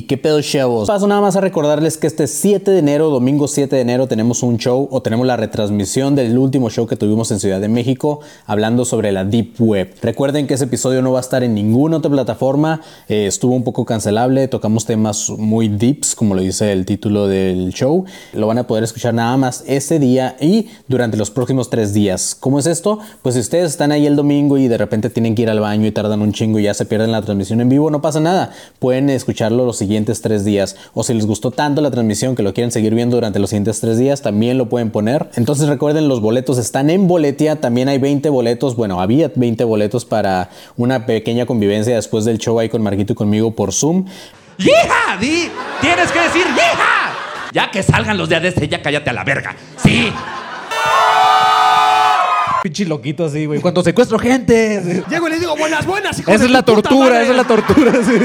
Qué pedo chavos. Paso nada más a recordarles que este 7 de enero, domingo 7 de enero, tenemos un show o tenemos la retransmisión del último show que tuvimos en Ciudad de México hablando sobre la Deep Web. Recuerden que ese episodio no va a estar en ninguna otra plataforma, eh, estuvo un poco cancelable, tocamos temas muy deeps, como lo dice el título del show. Lo van a poder escuchar nada más ese día y durante los próximos tres días. ¿Cómo es esto? Pues si ustedes están ahí el domingo y de repente tienen que ir al baño y tardan un chingo y ya se pierden la transmisión en vivo, no pasa nada. Pueden escucharlo los siguientes tres días. O si les gustó tanto la transmisión que lo quieren seguir viendo durante los siguientes tres días, también lo pueden poner. Entonces recuerden, los boletos están en Boletia. También hay 20 boletos. Bueno, había 20 boletos para una pequeña convivencia después del show ahí con Marquito y conmigo por Zoom. ¡Hija! ¡Di! ¡Tienes que decir hija! Ya que salgan los de Adeste, ya cállate a la verga. ¡Sí! Pinche loquito así, güey. Cuando secuestro gente. Llego y le digo, buenas, buenas, hijo Esa de es la puta tortura, madre". esa es la tortura, sí.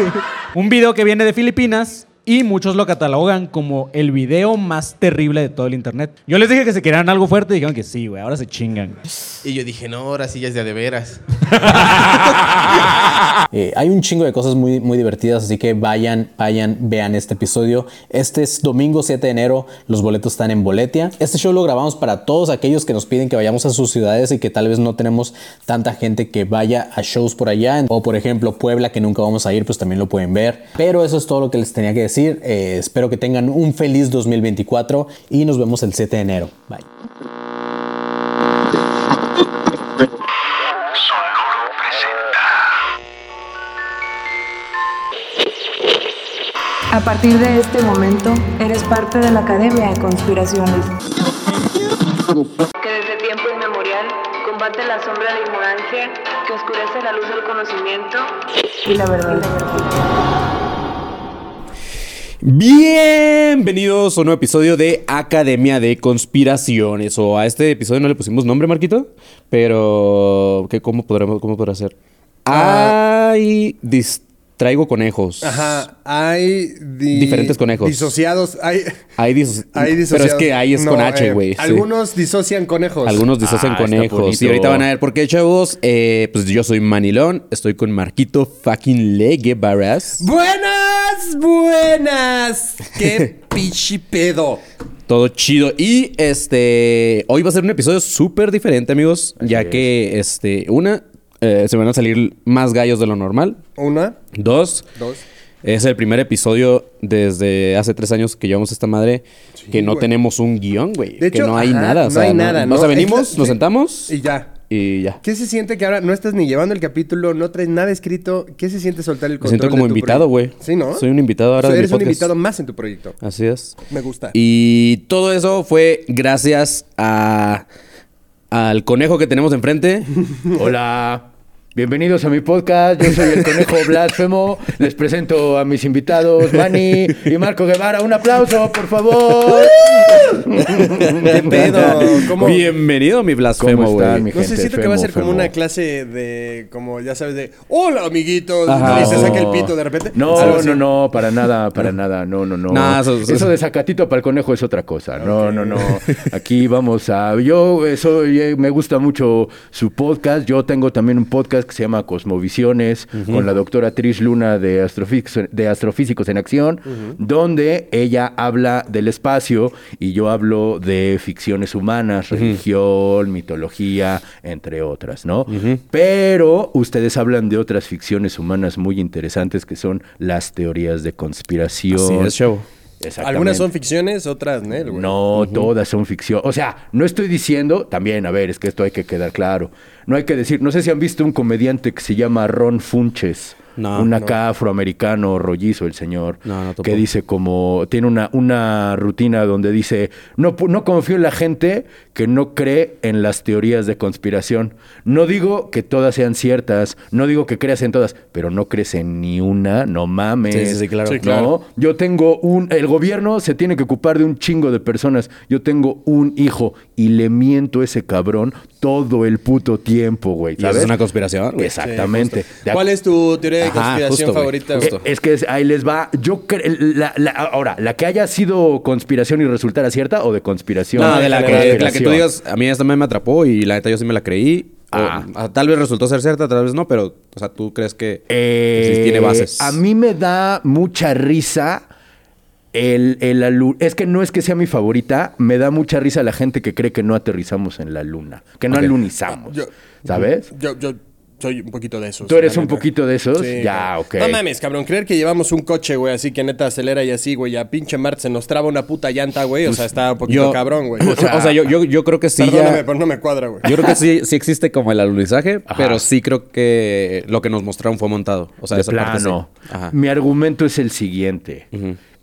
Un video que viene de Filipinas y muchos lo catalogan como el video más terrible de todo el internet. Yo les dije que se querían algo fuerte y dijeron que sí, güey. Ahora se chingan. Y yo dije, no, ahora sí ya es de a de veras. Eh, hay un chingo de cosas muy, muy divertidas, así que vayan, vayan, vean este episodio. Este es domingo 7 de enero, los boletos están en Boletia. Este show lo grabamos para todos aquellos que nos piden que vayamos a sus ciudades y que tal vez no tenemos tanta gente que vaya a shows por allá. O por ejemplo Puebla, que nunca vamos a ir, pues también lo pueden ver. Pero eso es todo lo que les tenía que decir. Eh, espero que tengan un feliz 2024 y nos vemos el 7 de enero. Bye. A partir de este momento, eres parte de la Academia de Conspiraciones. Que desde tiempo inmemorial combate la sombra de la ignorancia, que oscurece la luz del conocimiento y la verdad. Bienvenidos a un nuevo episodio de Academia de Conspiraciones. O a este episodio no le pusimos nombre, Marquito. Pero. ¿qué, ¿Cómo podremos cómo podrá ser? Ay, distraigo conejos. Ajá, hay... di- Diferentes conejos. Disociados, hay... Hay, dis- hay Pero disociados. es que ahí es No, con H, eh, güey. sí. Algunos disocian conejos. Algunos disocian Ah, conejos. Y ahorita van a ver por qué, chavos. Eh, pues yo soy Manilón. Estoy con Marquito fucking Legue Barras. Buenas, buenas. Qué pichi pedo. Todo chido. Y este. Hoy va a ser un episodio súper diferente, amigos. ya que, este. Una. Eh, se van a salir más gallos de lo normal. Una, Dos. dos. Es el primer episodio desde hace tres años que llevamos esta madre que no güey. tenemos un guion, güey. De que hecho, no hay ajá, nada. O no sea, hay nada, O ¿no? sea, venimos, nos sí. sentamos Y ya. y ya. ¿Qué se siente que ahora no estás ni llevando el capítulo, no traes nada escrito? ¿Qué se siente soltar el Me control siento como de tu invitado, güey. proyecto? Sí, ¿no? Soy un invitado ahora O sea, de mi Eres un podcast. invitado más en tu proyecto. Así es. Me gusta. Y todo eso fue gracias a al conejo que tenemos enfrente. Hola, bienvenidos a mi podcast. Yo soy el conejo blasfemo. Les presento a mis invitados, Manny y Marco Guevara. Un aplauso, por favor. ¿Qué pedo? ¿Cómo? Bienvenido, mi blasfemo, ¿Cómo están, mi No sé, siento que va a ser Femo, como femo. una clase de, como ya sabes, de Hola, amiguitos. Ajá. Y se saca el pito de repente. No, así. no, no, para nada, para nada. No, no, no. No, eso- eso, eso- de sacatito para el conejo es otra cosa. No, no, no. Aquí vamos a. Yo eh, soy, eh, me gusta mucho su podcast. Yo tengo también un podcast que se llama Cosmovisiones con la doctora Trish Luna de Astrofísicos, de Astrofísicos en Acción, donde ella habla del espacio y yo hablo de ficciones humanas, religión, mitología, entre otras, ¿no? Pero ustedes hablan de otras ficciones humanas muy interesantes que son las teorías de conspiración. Así es, chavo. Algunas son ficciones, otras no, güey. No, todas son ficción. O sea, no estoy diciendo, también, a ver, es que esto hay que quedar claro. No hay que decir, no sé si han visto un comediante que se llama Ron Funches. No, un no. acá afroamericano, rollizo el señor, No, no topo. que dice como, tiene una, una rutina donde dice, no, pu- no confío en la gente que no cree en las teorías de conspiración. No digo que todas sean ciertas, no digo que creas en todas, pero no crees en ni una, no mames. Sí, sí, sí, claro. Sí, claro. ¿no? Yo tengo un. El gobierno se tiene que ocupar de un chingo de personas. Yo tengo un hijo y le miento a ese cabrón todo el puto tiempo, güey. ¿sabes? es una conspiración, güey. Exactamente. De ¿Cuál es tu teoría de Ajá, conspiración justo, favorita? justo. Eh, Es que ahí les va. Yo cre- la- la- ahora, la que haya sido conspiración y resultara cierta o de conspiración. No, de la que, la que tú digas, a mí esta me atrapó y la neta yo sí me la creí. Ah. tal vez resultó ser cierta, tal vez no, pero, o sea, ¿tú crees que Eh, sí tiene bases? A mí me da mucha risa el, el alu- Es que no es que sea mi favorita, me da mucha risa la gente que cree que no aterrizamos en la luna, que no alunizamos. Yo- ¿Sabes? Yo, yo soy un poquito de esos. ¿Tú eres un neta. poquito de esos? Sí, ya, ok. No mames, cabrón. Creer que llevamos un coche, güey, así que neta acelera y así, güey. A pinche Marte se nos traba una puta llanta, güey. O sea, está un poquito Yo- cabrón, güey. O sea, yo, yo, yo creo que sí Perdóname, ya... pero no me cuadra, güey. Yo creo que sí, sí existe como el alunizaje, Ajá. pero sí creo que lo que nos mostraron fue montado. O sea, de esa parte plano. sí. Ajá. Mi argumento es el siguiente.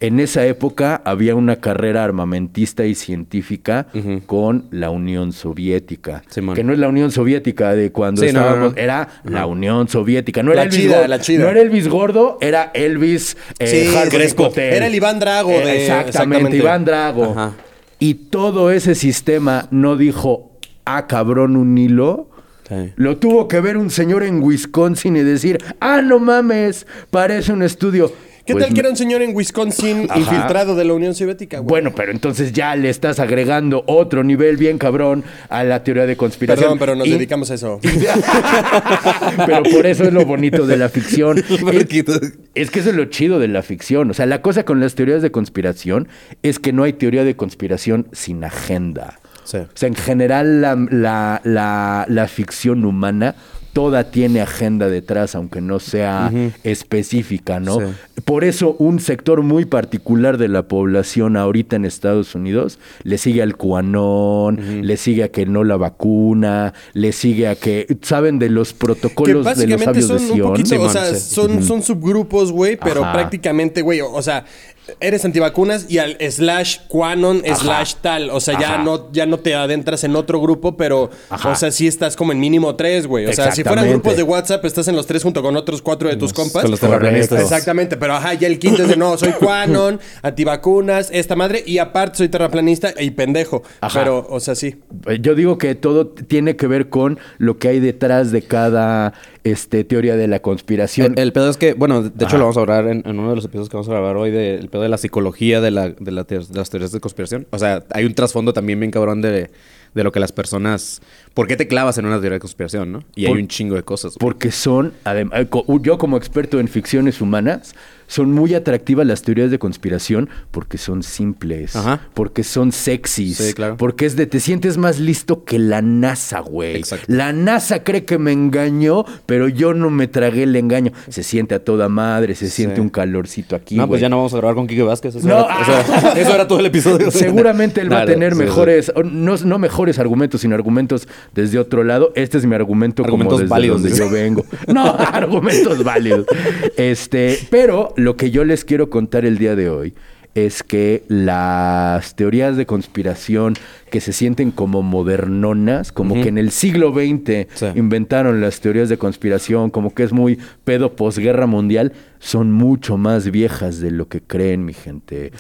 En esa época había una carrera armamentista y científica con la Unión Soviética. Que no es la Unión Soviética de cuando Sí, no, no, estábamos, no. era la Unión Soviética. No era La Elvis chida, Gordo, la chida. No era Elvis Gordo, era Elvis eh, Sí, Crespo. Era el Iván Drago Eh, de- Exactamente, exactamente. Iván Drago. Ajá. Y todo ese sistema no dijo, ah, cabrón, un hilo. Sí. Lo tuvo que ver un señor en Wisconsin y decir, ah, no mames, parece un estudio. ¿Qué Pues tal que era un señor en Wisconsin Ajá. infiltrado de la Unión Soviética, güey? Bueno, pero entonces ya le estás agregando otro nivel bien cabrón a la teoría de conspiración. Perdón, pero nos Y- dedicamos a eso. pero por eso es lo bonito de la ficción. es, que eso es lo chido de la ficción. O sea, la cosa con las teorías de conspiración es que no hay teoría de conspiración sin agenda. Sí. O sea, en general la, la- la- la ficción humana toda tiene agenda detrás, aunque no sea específica, ¿no? Sí. Por eso un sector muy particular de la población ahorita en Estados Unidos le sigue al QAnon, le sigue a que no la vacuna, le sigue a que saben de los Que protocolos de los sabios de son un Sion. poquito, o sea, son, son subgrupos, güey, pero Ajá. prácticamente, güey, o sea, eres antivacunas y al slash quanon slash tal, o sea, ya no, ya no te adentras en otro grupo, pero, Ajá. o sea, sí estás como en mínimo tres, güey. O sea, si fueran grupos de WhatsApp, estás en los tres junto con otros cuatro de tus compas. con los terraplanistas. Exactamente, pero ajá, ya el quinto es de no, soy quanon, antivacunas, esta madre, y aparte soy terraplanista y pendejo. Ajá. Pero, o sea, sí. Eh, Yo digo que todo tiene que ver con lo que hay detrás de cada este, teoría de la conspiración. El, el pedo es que, bueno, de hecho lo vamos a hablar en, en uno de los episodios que vamos a grabar hoy, del pedo de la psicología de, la, de, la de las teorías de conspiración. O sea, hay un trasfondo también bien cabrón de, de lo que las personas... ¿Por qué te clavas en una teoría de conspiración, no? Y Por- hay un chingo de cosas. güey. Porque son, adem- eh, yo como experto en ficciones humanas, son muy atractivas las teorías de conspiración porque son simples, Ajá. porque son sexys, Sí, claro. porque es de te sientes más listo que la NASA, güey. Exacto. La NASA cree que me engañó, pero yo no me tragué el engaño. Se siente a toda madre, se siente un calorcito aquí. no, pues ya no vamos a grabar con Kike Vázquez. Eso, No, era, eso, era, eso era todo el episodio. Seguramente él va a tener sí, mejores, no, no mejores argumentos, sino argumentos desde otro lado. Este es mi argumento Argumentos como desde válidos, donde yo vengo. No, argumentos válidos. Este, pero lo que yo les quiero contar el día de hoy es que las teorías de conspiración que se sienten como modernonas, como que en el siglo XX Sí. inventaron las teorías de conspiración, como que es muy pedo posguerra mundial, son mucho más viejas de lo que creen, mi gente.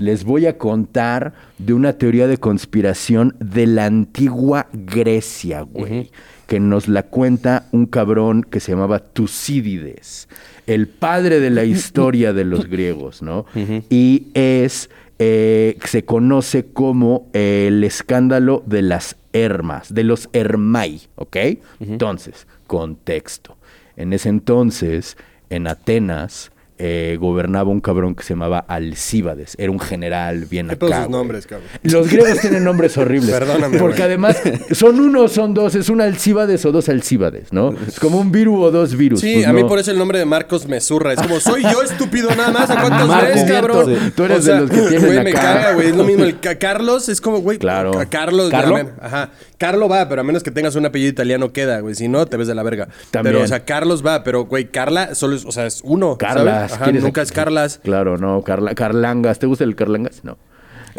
Les voy a contar de una teoría de conspiración de la antigua Grecia, güey. Que nos la cuenta un cabrón que se llamaba Tucídides, el padre de la historia de los griegos, ¿no? Y es, eh, se conoce como el escándalo de las Hermas, de los Hermai, ¿ok? Entonces, contexto. En ese entonces, en Atenas, eh, gobernaba un cabrón que se llamaba Alcíbades. Era un general bien ¿Qué acá. todos sus güey. nombres, cabrón? Los griegos tienen nombres horribles. Perdóname, Porque además son uno son dos. Es un Alcíbades o dos Alcíbades, ¿no? Es como un virus o dos virus. Sí, pues a mí por eso el nombre de Marcos me zurra. Es como, soy yo estúpido nada más. ¿A cuántos ves, cabrón? sí. Tú eres de los que tienen Güey, me caga, güey. Es lo mismo. El Ca- Carlos es como, güey. Claro. Ca- Carlos. ¿Carlo? a ver, Ajá. Carlo va, pero a menos que tengas un apellido italiano queda, güey. Si no, te ves de la verga. También. Pero, o sea, Carlos va, pero, güey, Carla solo es, o sea, es uno. Carlas. ¿sabes? Ajá, ¿quieres- nunca es Carlas. Claro, no. Carla, Carlangas. ¿Te gusta el Carlangas? No.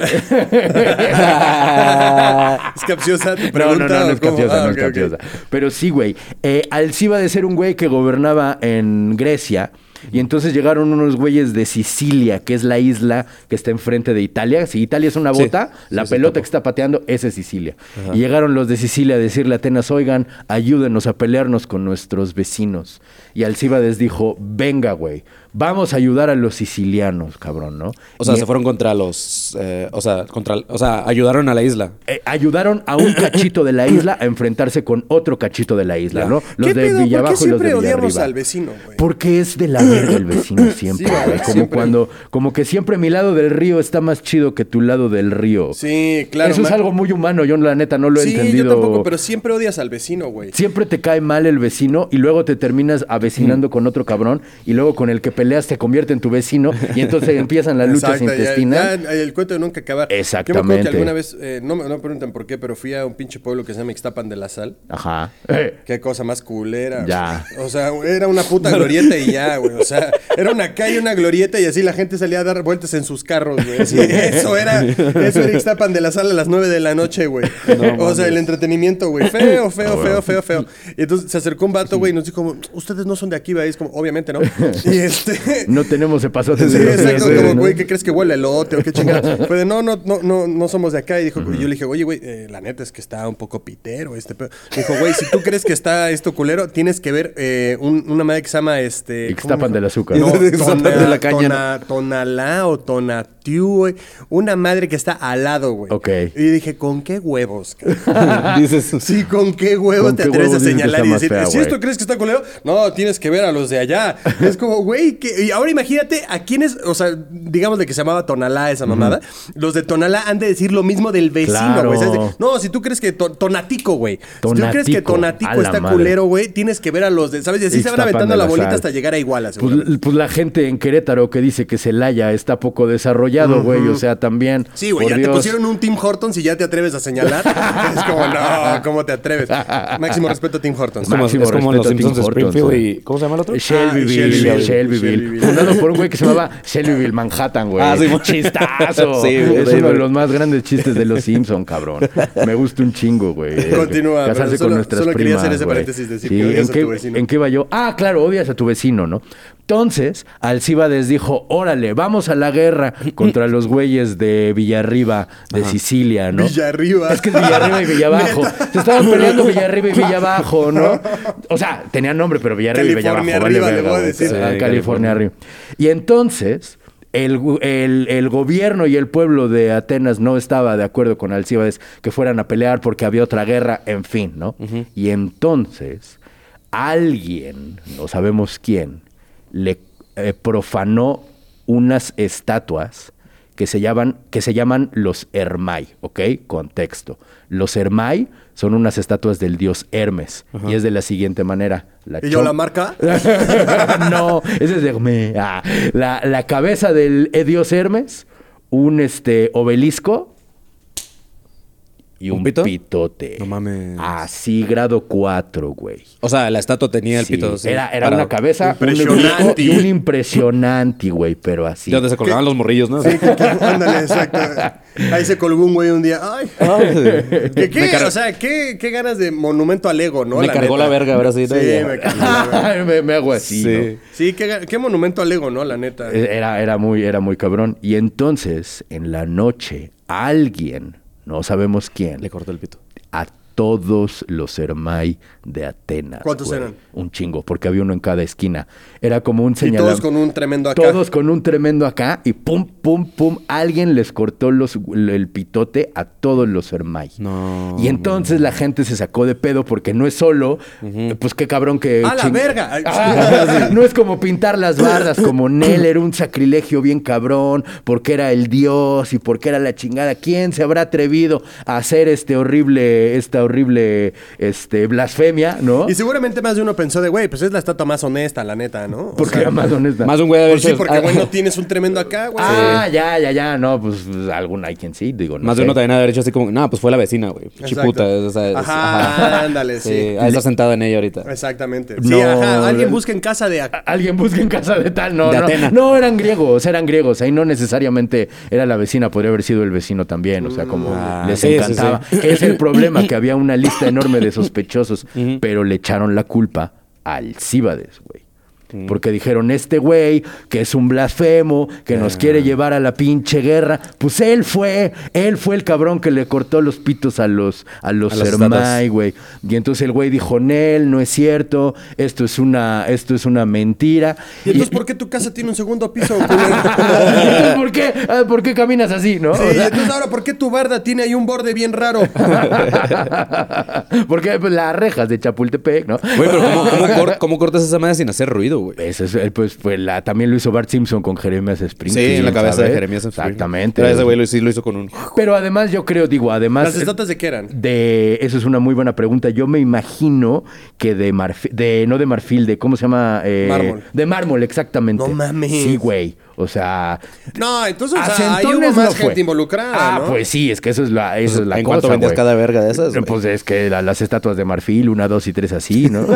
es capciosa tu No, pregunta. no, no, no ¿o es capciosa, Ah, no ok, es capciosa. Pero sí, güey. Eh, Alcíbades de ser un güey que gobernaba en Grecia. Y entonces llegaron unos güeyes de Sicilia, que es la isla que está enfrente de Italia. Si Italia es una Sí, bota, la sí, pelota que está pateando, esa es Sicilia. Y llegaron los de Sicilia a decirle a Atenas, oigan, ayúdenos a pelearnos con nuestros vecinos. Y Alcíbades dijo, venga, güey, vamos a ayudar a los sicilianos, cabrón, ¿no? O sea, Y- se fueron contra los. eh, o sea, contra. O sea, ayudaron a la isla. eh, ayudaron a un cachito de la isla a enfrentarse con otro cachito de la isla. ¿no? Los ¿Qué de pedo? ¿Por qué Villabajo y los de odiamos Villarriba. al vecino, güey? Porque es de la verga el vecino siempre, Sí, güey. como Siempre. cuando, como que siempre mi lado del río está más chido que tu lado del río. Sí, claro. Eso es algo muy humano, yo la neta no lo he Sí, entendido. yo tampoco, pero siempre odias al vecino, güey. Siempre te cae mal el vecino y luego te terminas avecinando Mm. con otro cabrón y luego con el que peleas te convierte en tu vecino y entonces empiezan las luchas Exacto, intestinales. ya, el cuento de nunca acabar. Yo me acuerdo Exactamente. que alguna vez, eh, no, me- no me pregunten por qué, pero fui a un pinche pueblo que se llama Ixtapan de la Sal. Ajá. Eh, Qué cosa más culera. Ya. O sea, era una puta glorieta y ya, güey. O sea, era una calle, una glorieta y así la gente salía a dar vueltas en sus carros, güey. Así, eso era, eso era Ixtapan de la Sal a las 9 de la noche, güey. o sea, el entretenimiento, güey. Feo, feo, feo, feo, feo. Y entonces se acercó un vato, güey, y nos dijo, ustedes no son de aquí, ¿verdad? Y es como, obviamente, ¿no? Y este... No tenemos epazotes Sí, exacto, pies, como, ¿qué crees que huele elote o qué chingada? Fue de, no, no, no, no, no somos de acá. Y dijo, y yo le dije, oye, güey, eh, la neta es que está un poco pitero este pedo. Dijo, güey, si tú crees que está esto culero, tienes que ver eh, un- una madre que se llama, este... ¿cómo Ixtapan del azúcar. No, tona- de la caña, tona- Tonalá o Tonatiu, güey. Una madre que está al lado, güey. Ok. Y dije, ¿con qué huevos? Dices. Sí, ¿con qué huevos ¿Con te qué atreves a huevos señalar y decir, fea, si esto crees que está culero? No, tienes que ver a los de allá. Es como, güey, que- y ahora imagínate a quienes, o sea, digamos de que se llamaba Tonalá esa mamada. Los de Tonalá han de decir lo mismo del vecino, güey. No, si tú crees que to- Tonatico, güey. Si tú crees que Tonatico, está madre. culero, güey, tienes que ver a los de, ¿sabes? Y así se van aventando la bolita Sal. hasta llegar a Iguala, Pues, pues la gente en Querétaro que dice que Celaya está poco desarrollado, güey. O sea, también. Sí, güey, ya te Dios. pusieron un Tim Hortons y ya te atreves a señalar. es como, no, ¿cómo te atreves? Máximo respeto a Tim Hortons. Es como, Máximo es como los Simpsons de Hortons, Springfield güey. y. ¿Cómo se llama el otro? Shelbyville, Ah, Shelbyville. Shelbyville, Shelbyville. Fundado por un güey que se llamaba Shelbyville Manhattan, güey. Ah, sí, Chistazo. Sí, güey, es sí, uno de los más grandes chistes de los Simpson, cabrón. Me gusta un chingo, güey. Continúa, Casarse pero solo- con nuestras solo quería primas, hacer ese paréntesis, decir Sí, que odias ¿en a qué, tu vecino. ¿En qué iba yo? Ah, claro, odias a tu vecino, ¿no? Entonces, Alcíbades dijo, órale, vamos a la guerra contra los güeyes de Villarriba, de Sicilia, ¿no? Villarriba. Es que es Villarriba y Villabajo. Se estaban peleando Villarriba y Villabajo, ¿no? O sea, tenían nombre, pero Villarriba y Villabajo. California vale arriba, le voy a decir. Sí, California, California. arriba. Y entonces, el, el- el gobierno y el pueblo de Atenas no estaba de acuerdo con Alcíbades que fueran a pelear porque había otra guerra, en fin, ¿no? Y entonces, alguien, no sabemos quién, le eh, profanó unas estatuas que se llaman, que se llaman los Hermai, ¿ok? Contexto. Los Hermai son unas estatuas del dios Hermes y es de la siguiente manera. La ¿Y yo la marca? no, ese es de. Ah, la, la cabeza del eh, dios Hermes, un este obelisco y un, ¿Un pito? pitote. No mames. Así, grado 4, güey. O sea, la estatua tenía el Sí, pito. sí, era era una cabeza, Impresionante. y un impresionante, güey, pero así. De donde se colgaban los morrillos, ¿no? Sí, que- que- ándale, exacto. Ahí se colgó un güey un día. Ay. ¿Qué, o sea, ¿qué, qué ganas de monumento al ego, ¿no? Me cargó la verga, ahora sí, me cargó la verga. me, me hago así, Sí. ¿no? Sí, qué, monumento al ego, ¿no? La neta. Eh, Era, era, muy, era muy cabrón. Y entonces, en la noche, alguien, no sabemos quién, Le cortó el pito. a todos los Hermai de Atenas. ¿Cuántos güey. eran? Un chingo, porque había uno en cada esquina. Era como un señalamiento. todos con un tremendo acá. Todos con un tremendo acá y pum, pum, pum. Alguien les cortó los, el pitote a todos los Hermay. No, Y entonces la gente se sacó de pedo porque no es solo, pues qué cabrón que. ¡A la verga! Ah, no es como pintar las bardas, como Nel era un sacrilegio bien cabrón, porque era el dios y porque era la chingada. ¿Quién se habrá atrevido a hacer este horrible, esta horrible este, blasfemia, no? Y seguramente más de uno pensó de, güey, pues es la estatua más honesta, la neta, ¿no? O Porque sea, era más honesta. Más un güey de haber Pues sí, porque, ah, güey, no tienes un tremendo acá, güey. Ah, ya, ya, ya. No, pues, pues, algún hay quien sí, digo. No Más de uno también haber hecho así como, no, pues fue la vecina, güey. Exacto. Chiputa. O sea, es- Ajá, ándale, sí. Ahí está sentada en ella ahorita. Exactamente. Sí, No, ajá. Alguien busca en casa de... A- Alguien busca en casa de tal, no, De no. Atena. No, eran griegos, eran griegos. Ahí no necesariamente era la vecina, podría haber sido el vecino también. O sea, como Ah, les sí, sí, encantaba. sí. Es el problema, que había una lista enorme de sospechosos, pero le echaron la culpa al Cíbades, güey. Porque dijeron, este güey, que es un blasfemo, que nos quiere llevar a la pinche guerra. Pues él fue, él fue el cabrón que le cortó los pitos a los, a los A Hermay, güey. Y entonces el güey dijo, Nel, no es cierto, esto es una, esto es una mentira. ¿Y entonces por qué tu casa tiene un segundo piso? Entonces, ¿por qué, ah, ¿por qué caminas así, no? Sí, O sea, entonces ahora, ¿por qué tu barda tiene ahí un borde bien raro? Porque pues, las rejas de Chapultepec, ¿no? Güey, pero ¿cómo, cómo cor- cómo cortas esa madre sin hacer ruido, güey? Es, pues, fue la, también lo hizo Bart Simpson con Jeremías Sí, Springfield. en la cabeza ¿sabes? de Jeremías. Exactamente. Pero ese güey lo, sí lo hizo con un... Pero además yo creo, digo, además... ¿Las estatuas de qué eran? De, eso es una muy buena pregunta. Yo me imagino que de marfil, de, no de marfil, de, ¿cómo se llama? Eh, Mármol. De mármol, exactamente. No mames. Sí, güey. O sea... No, entonces, o sea, hubo centones más no gente involucrada, Ah, ¿no? pues sí, es que eso es la, eso es la ¿En cosa, cuánto vendías cada verga de esas? Pues es que la- las estatuas de marfil, una, dos y tres así, ¿no?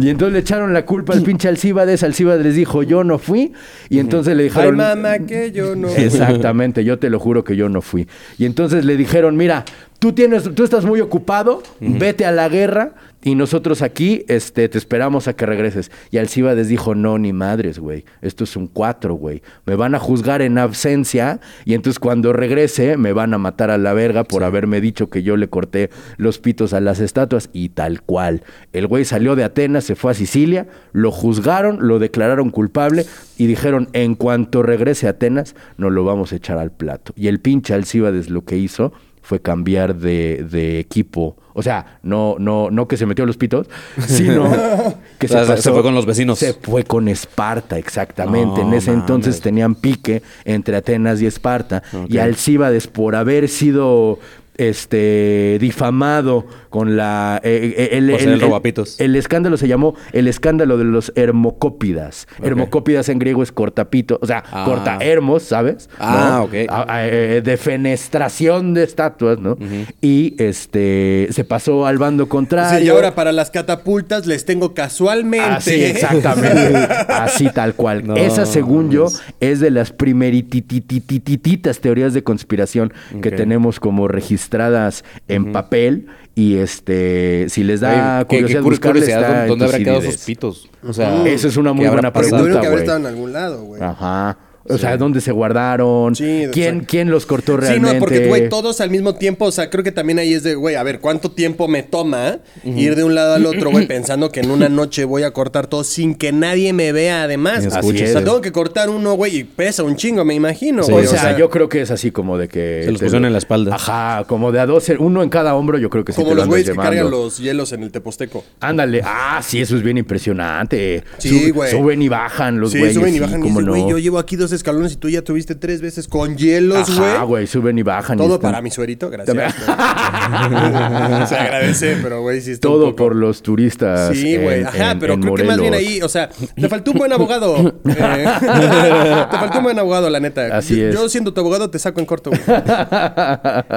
Y entonces le echaron la culpa al pinche Alcíbades. Alcíbades les dijo, yo no fui. Y entonces le Ay, dijeron... mamá, que yo no. Exactamente, yo te lo juro que yo no fui. Y entonces le dijeron, mira, tú tienes, tú estás muy ocupado, vete a la guerra y nosotros aquí este, te esperamos a que regreses. Y Alcíbades dijo, no, ni madres, güey. Esto es un cuatro, güey. Me van a juzgar en absencia y entonces cuando regrese me van a matar a la verga por haberme dicho que yo le corté los pitos a las estatuas y tal cual. El güey salió de Atenas, se fue a Sicilia, lo juzgaron, lo declararon culpable y dijeron, en cuanto regrese a Atenas, nos lo vamos a echar al plato. Y el pinche Alcíbades lo que hizo fue cambiar de, de equipo. O sea, no, no, no que se metió los pitos, sino que se- fue con los vecinos. Se fue con Esparta, exactamente. No en ese entonces tenían pique entre Atenas y Esparta. Y Alcíbades, por haber sido este difamado con la eh, eh, el, ser el robapitos. el escándalo se llamó el escándalo de los hermocópidas. Hermocópidas en griego es cortapito, o sea, Ah. corta hermos, ¿sabes? Ah, ¿No? ok. A- a- eh, de fenestración de estatuas, ¿no? Y este se pasó al bando contrario. Sí, y ahora para las catapultas les tengo casualmente. Así, exactamente. Así tal cual. No, Esa, según yo, es de las primeritititititas teorías de conspiración que tenemos como registradas en papel. Y este, si les da Güey, qué- qué curiosidad cur- buscarles, curiosidad, ¿dónde- en ¿Dónde habrá quedado esos pitos? O sea, Esa es una muy ¿qué buena pregunta, tuvieron que haber estado en algún lado, güey. Ajá. O sea, ¿dónde se guardaron? Sí, ¿Quién. ¿Quién los cortó Sí, realmente? no, porque, güey, todos al mismo tiempo, o sea, creo que también ahí es de, güey, a ver, ¿cuánto tiempo me toma ir de un lado al otro, güey, pensando que en una noche voy a cortar todo sin que nadie me vea además? Es. O sea, tengo que cortar uno, güey, y pesa un chingo, me imagino, Sí, güey. o sea, yo creo que es así como de que... Se los pusieron en la espalda. Ajá, como de a dos, uno en cada hombro, yo creo que sí Como te los güeyes que cargan los hielos en el Teposteco. Ándale. Ah, sí, eso es bien impresionante. Sí, Sub- güey. Suben y bajan los sí, güeyes. suben y sí, bajan y no. güey, yo llevo aquí dos escalones y tú ya tuviste tres veces con hielos, güey. Ajá, güey, suben y bajan. y Todo están- para mi suerito, gracias. Se agradece, pero güey, sí está un Todo poco- por los turistas. Sí, güey. Ajá, en- pero en creo que más bien ahí, o sea, te faltó un buen abogado. Eh, te faltó un buen abogado, la neta. Así yo, es. yo siendo tu abogado te saco en corto, güey.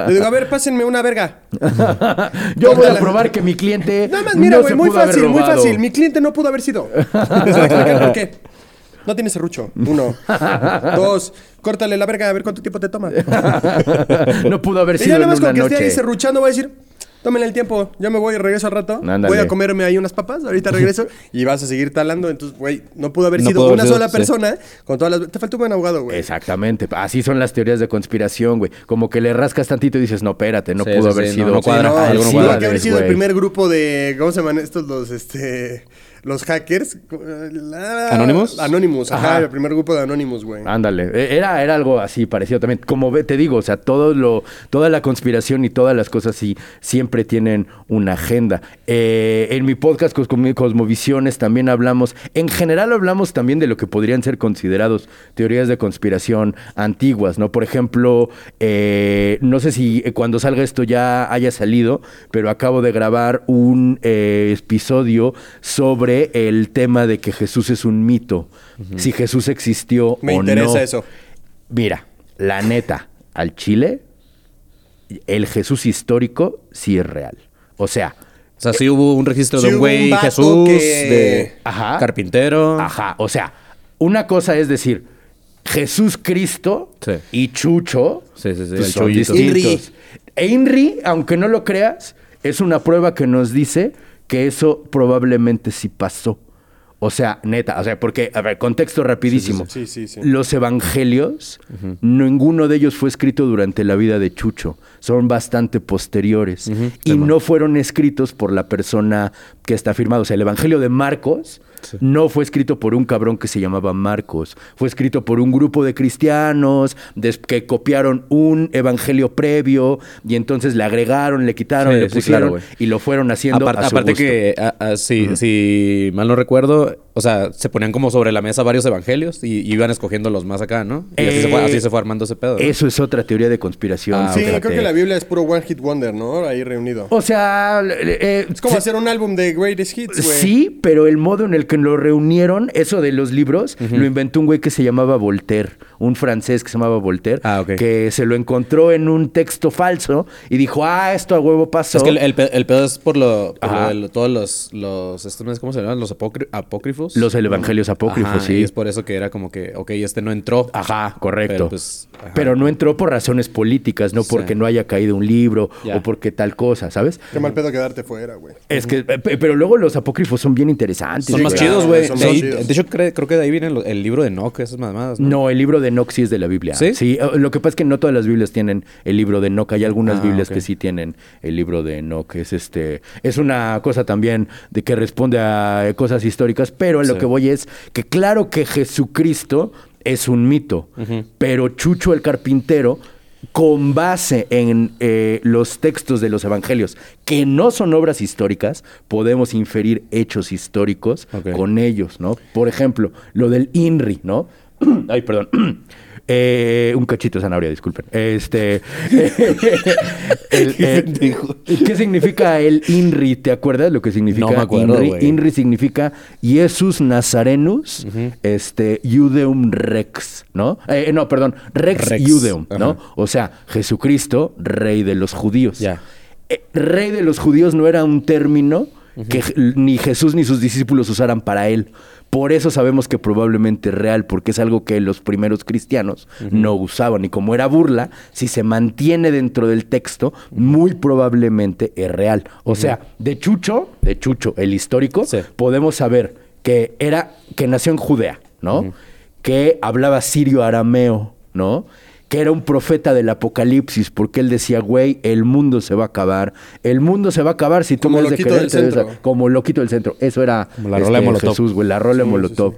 Le digo, a ver, pásenme una verga. Yo voy a probar que mi cliente. Nada más, mira, no güey, se muy fácil, muy fácil. Mi cliente no pudo haber sido. Por qué. No tiene serrucho. Uno. Dos. Córtale la verga a ver cuánto tiempo te toma. no pudo haber Y ya sido nada en más con que esté noche. ahí serruchando voy a decir, tómenle el tiempo, yo me voy y regreso al rato. Ándale. Voy a comerme ahí unas papas, ahorita regreso y vas a seguir talando. Entonces, güey, no pudo haber No sido pudo haber una sido, sola sí. persona con todas las... Te faltó un buen abogado, güey. Exactamente. Así son las teorías de conspiración, güey. Como que le rascas tantito y dices, no, espérate, no Sí, pudo sí, haber sido. no, no cuadra, no, algo no cuadra. haber sido el primer grupo de... ¿Cómo se llaman estos? Los, este... Los hackers. La- ¿Anonymous? Anonymous, ajá, Ajá. el primer grupo de Anonymous, güey. Ándale, E- era, era algo así parecido también. Como te digo, o sea, todo lo, toda la conspiración y todas las cosas sí siempre tienen una agenda. Eh, en mi podcast Cosmo- Cosmovisiones también hablamos, en general hablamos también de lo que podrían ser considerados teorías de conspiración antiguas, ¿no? Por ejemplo, eh, no sé si eh, cuando salga esto ya haya salido, pero acabo de grabar un eh, episodio sobre el tema de que Jesús es un mito, si Jesús existió Me o interesa no. eso. Mira, la neta, al Chile, el Jesús histórico sí es real. O sea, O sea, sí hubo un registro Sí de un güey, Jesús, que- de Ajá. carpintero. ajá, o sea, una cosa es decir, Jesús Cristo Sí. y Chucho Sí, sí, sí, pues, son. E Inri, aunque no lo creas, es una prueba que nos dice que eso probablemente sí pasó. O sea, neta, o sea, porque, a ver, contexto rapidísimo. Sí, sí, sí. Los evangelios, ninguno de ellos fue escrito durante la vida de Chucho. Son bastante posteriores. Y no fueron escritos por la persona que está firmado. O sea, el evangelio de Marcos no fue escrito por un cabrón que se llamaba Marcos. Fue escrito por un grupo de cristianos que copiaron un evangelio previo y entonces le agregaron, le quitaron, Sí, le sí, pusieron claro, y lo fueron haciendo. Aparte, a su aparte gusto. que, sí, si mal no recuerdo, o sea, se ponían como sobre la mesa varios evangelios y, y iban escogiendo los más acá, ¿no? Y así, se fue, Eh, así se fue armando ese pedo. ¿no? Eso es otra teoría de conspiración. Ah, Sí, fíjate. creo que la Biblia es puro One Hit Wonder, ¿no? Ahí reunido. O sea, eh, Es como se- hacer un álbum de Greatest Hits, güey. Sí, pero el modo en el que lo reunieron, eso de los libros, lo inventó un güey que se llamaba Voltaire, un francés que se llamaba Voltaire, Ah, ok. que se lo encontró en un texto falso y dijo, ah, esto a huevo pasó. Es que el, el el pedo es por lo, por Ajá. lo de lo- todos los, los estos, ¿no? ¿cómo se llaman? Los apócri- apócrifos. Los evangelios apócrifos, Ajá, sí. Y es por eso que era como que, ok, este no entró. Ajá, correcto. Pero, pues, ajá. Pero no entró por razones políticas, no Sí. porque no haya caído un libro Ya. o porque tal cosa, ¿sabes? Qué mal pedo quedarte fuera, güey. Es que, eh, pe- pero luego los apócrifos son bien interesantes. Son más chidos, güey. De, hecho, cre- creo que de ahí viene el libro de Enoch, esas mamadas, ¿no? No, el libro de Enoch sí es de la Biblia. ¿Sí? Sí, eh, lo que pasa es que no todas las Biblias tienen el libro de Enoch. Hay algunas Ah, Biblias que sí tienen el libro de Enoch. Es este, es una cosa también de que responde a cosas históricas, pero a lo Sí. que voy es que claro que Jesucristo es un mito, pero Chucho el carpintero con base en eh, los textos de los evangelios, que no son obras históricas, podemos inferir hechos históricos con ellos, ¿no? Por ejemplo, lo del INRI, ¿no? Ay, perdón. Eh, un cachito de zanahoria, disculpen. Este. el- eh, ¿Qué significa el INRI? ¿Te acuerdas lo que significa No me acuerdo, INRI? INRI significa Jesus Nazarenus, este, Judeum Rex, ¿no? Eh, no, perdón, Rex, Rex, Judeum, ¿no? O sea, Jesucristo, rey de los judíos. Eh, rey de los judíos no era un término que ni Jesús ni sus discípulos usaran para él. Por eso sabemos que probablemente es real, porque es algo que los primeros cristianos no usaban. Y como era burla, si se mantiene dentro del texto, muy probablemente es real. O sea, de Chucho, de Chucho, el histórico, Sí. podemos saber que era, que nació en Judea, ¿no? Que hablaba sirio arameo, ¿no? Que era un profeta del apocalipsis, porque él decía, güey, el mundo se va a acabar. El mundo se va a acabar si tú Como no has de querer. Como loquito del centro. Eso era este, Como la rola de Molotov. Jesús, güey, la rola de Molotov.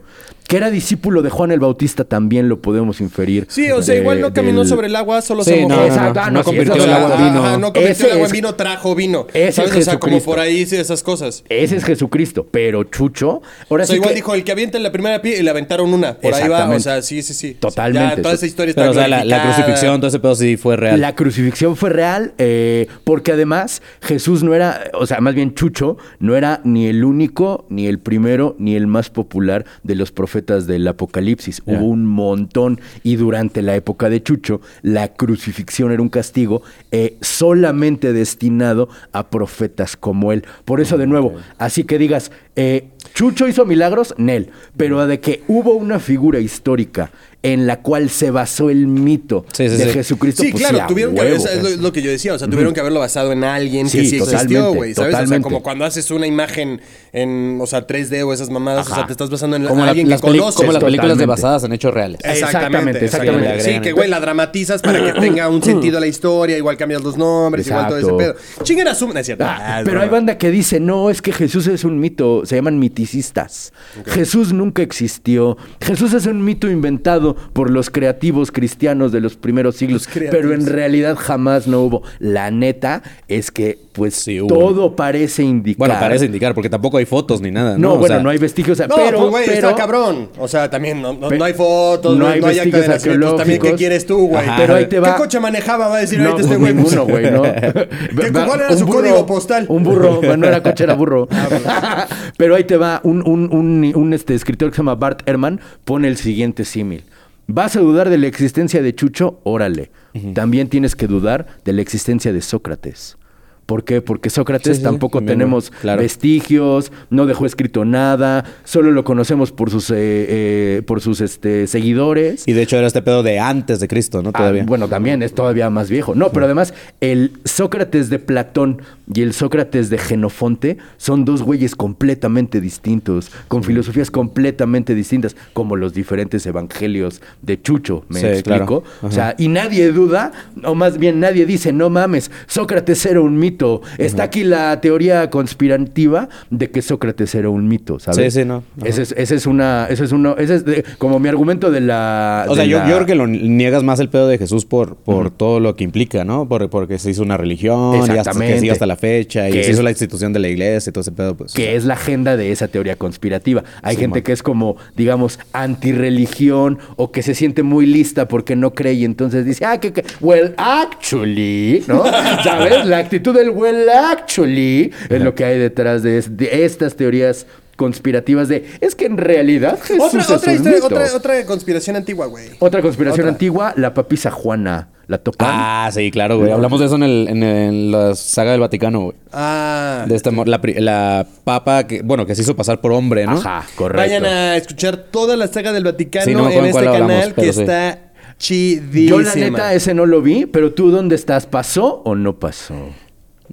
Que era discípulo de Juan el Bautista, también lo podemos inferir. Sí, o sea, de- igual no caminó del- sobre el agua, solo Sí, se mojó. no, no, Exacto, no, ah, no convirtió el agua en vino. Ajá, no convirtió Ese el agua es- en vino, trajo vino. ese es ¿Sabes? O sea, como por ahí sí, esas cosas. Ese es Jesucristo, pero Chucho, ahora O sea, sí igual que- dijo el que avienta en la primera pie y le aventaron una. Por ahí va, o Exactamente. sea, sí, sí, sí. Totalmente. Ya, toda esa historia está Pero, o sea, la, la crucifixión, todo ese pedo sí fue real. La crucifixión fue real eh, porque además Jesús no era, o sea, más bien Chucho, no era ni el único, ni el primero, ni el más popular de los profetas del Apocalipsis. Hubo un montón. Y durante la época de Chucho la crucifixión era un castigo eh, solamente destinado a profetas como él. Por eso, de nuevo, así que digas, eh, Chucho hizo milagros, Nel, pero de que hubo una figura histórica en la cual se basó el mito Sí, sí, de sí. Jesucristo. Sí, pues claro, tuvieron que huevo. es lo, es lo que yo decía, o sea, tuvieron que haberlo basado en alguien que Sí, existió, totalmente, güey, ¿sabes? O sea, totalmente. como cuando haces una imagen en, o sea, 3D o esas mamadas, o sea, Ajá. te estás basando en como, alguien las, que conoces. como las películas de totalmente. basadas en hechos reales. Exactamente, exactamente. Sí, que güey, la dramatizas para que tenga un sentido a la historia, igual cambias los nombres, igual todo ese pedo. Chinguen a su... No es cierto. Ah, Ah, pero hay banda que dice, no, es que Jesús es un mito, se llaman miticistas. Jesús nunca existió. Jesús es un mito inventado por los creativos cristianos de los primeros siglos, Los pero en realidad jamás no hubo. La neta es que, pues, Sí todo parece indicar. Bueno, parece indicar, porque tampoco hay fotos ni nada. No, No, O bueno, sea, no hay vestigios, No, pero, pues, güey, pero, está cabrón. O sea, también no, no, Pe- no hay fotos, no hay no hay acta de vestigios nacimiento. pues, También, ¿qué quieres tú, güey? Ajá. Pero ahí te va. ¿Qué coche manejaba? Va a decir No, ahorita este pues, güey. ninguno, güey, ¿no? ¿Qué- Va- cuál era un su código postal? Un burro, bueno, no era coche, era burro. Pero ahí te va, un, un- un- un, este, escritor que se llama Bart Ehrman pone el siguiente símil. ¿Vas a dudar de la existencia de Chucho? Órale. También tienes que dudar de la existencia de Sócrates. ¿Por qué? Porque Sócrates Sí, sí, tampoco también, tenemos claro. vestigios, no dejó escrito nada, solo lo conocemos por sus, eh, eh, por sus este, seguidores. Y de hecho era este pedo de antes de Cristo, ¿no? Ah, Todavía. bueno, también es todavía más viejo. No, pero además, el Sócrates de Platón y el Sócrates de Genofonte son dos güeyes completamente distintos, con filosofías completamente distintas, como los diferentes evangelios de Chucho, ¿me Sí, explico? claro. O sea, y nadie duda, o más bien nadie dice, no mames, Sócrates era un mito. Está aquí la teoría conspirativa de que Sócrates era un mito, ¿sabes? Sí, sí, no. Ese es, ese es una, ese es uno, ese es de- como mi argumento de la. O sea, de yo, la- yo creo que lo niegas más el pedo de Jesús por, por todo lo que implica, ¿no? Por, porque se hizo una religión y hasta que sigue hasta la fecha y se es- hizo la institución de la iglesia y todo ese pedo, pues. o que sea, es la agenda de esa teoría conspirativa. Hay Sí, gente man. que es como, digamos, antirreligión o que se siente muy lista porque no cree y entonces dice, ah, que, que- well, actually, ¿no? ¿Sabes? La actitud del well, actually es lo que hay detrás de, es- de estas teorías conspirativas de, es que en realidad Jesús Otra, es otra, un historia- mito". otra, otra conspiración antigua, güey. Otra conspiración Otra. antigua, la papisa Juana. ¿La tocan? Ah, sí, claro, güey. Hablamos de eso en, el, en, el- la saga del Vaticano, güey. Ah. De esta, la, papa que, bueno, que se hizo pasar por hombre, ¿no? Ajá, correcto. Vayan a escuchar toda la saga del Vaticano Sí, no en este canal hablamos, que sí. está chidísima. Yo la neta ese no lo vi, pero tú ¿dónde estás? ¿Pasó o no pasó?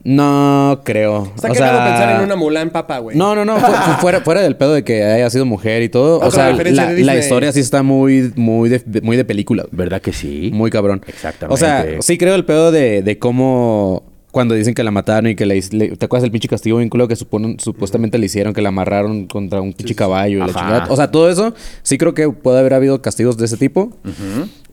No creo. Está o cagado sea, pensar en una Mulan papa, güey. No, no, no. fu- fu- fuera, fuera del pedo de que haya sido mujer y todo. Otra o sea, la, la historia sí está muy, muy de, de- muy de película. ¿Verdad que sí? Muy cabrón. Exactamente. O sea, sí creo el pedo de, de cómo cuando dicen que la mataron y que le, le- ¿te acuerdas del pinche castigo vínculo que suponen, supuestamente le hicieron que la amarraron contra un pinche caballo y la chingada? O sea, todo eso sí creo que puede haber habido castigos de ese tipo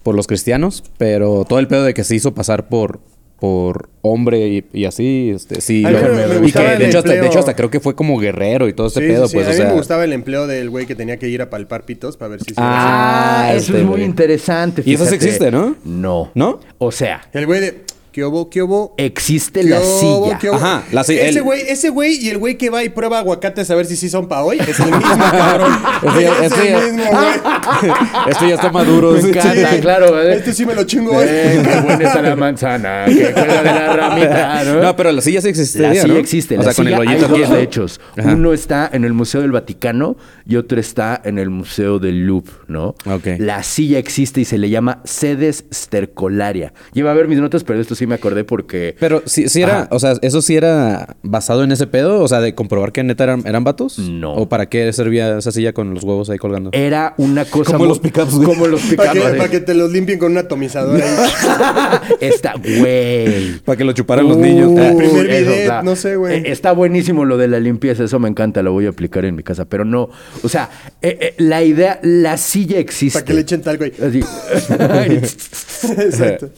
por los cristianos, pero todo el pedo de que se hizo pasar por por hombre y, y así, este, sí. Lo- me- me y gustaba que de hecho, hasta, de empleo. hecho hasta creo que fue como guerrero y todo ese Sí, pedo, sí, sí. pues, a o mí sea. me gustaba el empleo del güey que tenía que ir a palpar pitos para ver si se Ah, Ah, eso este, es muy güey. interesante. Y eso sí existe, ¿no? No. ¿No? O sea, El güey de... ¿Qué hubo? ¿Qué hubo? existe ¿Qué la silla. ¿Qué? Ajá, la silla, Ese güey, ese güey y el güey que va y prueba aguacates a ver si sí son para hoy es el mismo, cabrón. Ya- es el mismo, güey. Esto ya está maduro. Me encanta, Sí. claro. ¿eh? Este sí me lo chingo hoy. Eh, qué buena está la manzana, que cuelga de la ramita, ¿no? No, pero la silla sí existe. La silla ¿no? existe. O sea, con el hoyito aquí. dos, hechos. Ajá. Uno está en el Museo del Vaticano y otro está en el Museo del Louvre, ¿no? Ok. La silla existe y se le llama sedes stercolaria. Lleva a ver mis notas, pero esto sí me acordé porque... Pero sí, sí era, Ajá. o sea, ¿eso sí era basado en ese pedo? O sea, de comprobar que neta eran, eran vatos. No. ¿O para qué servía esa silla con los huevos ahí colgando? Era una cosa... Como los pickups, güey. Como los Para que, pickups. pa' que te los limpien con un atomizador ahí. Está, güey. Para que lo chuparan los Uh, niños. El primer eso, está- no sé, güey. eh, Está buenísimo lo de la limpieza, eso me encanta, lo voy a aplicar en mi casa, pero no, o sea, eh, eh, la idea, la silla existe. Para que le echen talco ahí. Así. Exacto.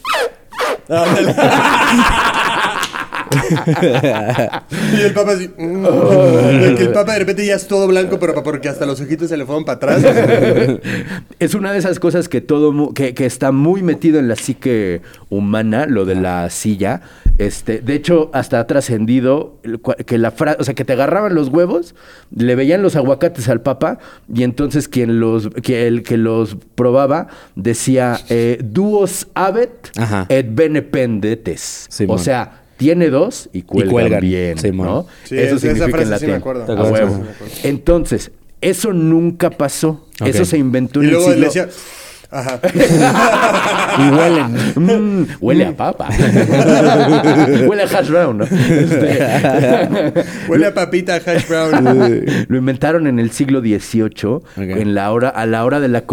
Ándale. y el papa así. mm. De que el papa de repente ya es todo blanco, pero porque hasta los ojitos se le fueron para atrás. es una de esas cosas que todo que, que está muy metido en la psique humana, lo de la silla. Este, de hecho, hasta ha trascendido que la frase, o sea, que te agarraban los huevos, le veían los aguacates al papa y entonces quien los que el que los probaba decía eh, duos habet Ajá. et bene pendetes. O sea, tiene dos y cuelgan, cuelgan. bien, Simón. ¿no? Sí, Eso esa- esa significa en frase sí latín. me acuerdo. A ¿Te acuerdas? huevo. Sí, me acuerdo. Entonces, eso nunca pasó. Ok. Eso se inventó Y en el luego siglo... le decía. Ajá. Y huelen. Mm, huele a papa. huele a hash brown. Este, Huele a papita hash brown. lo inventaron en el siglo XVIII, en la hora, a la hora de la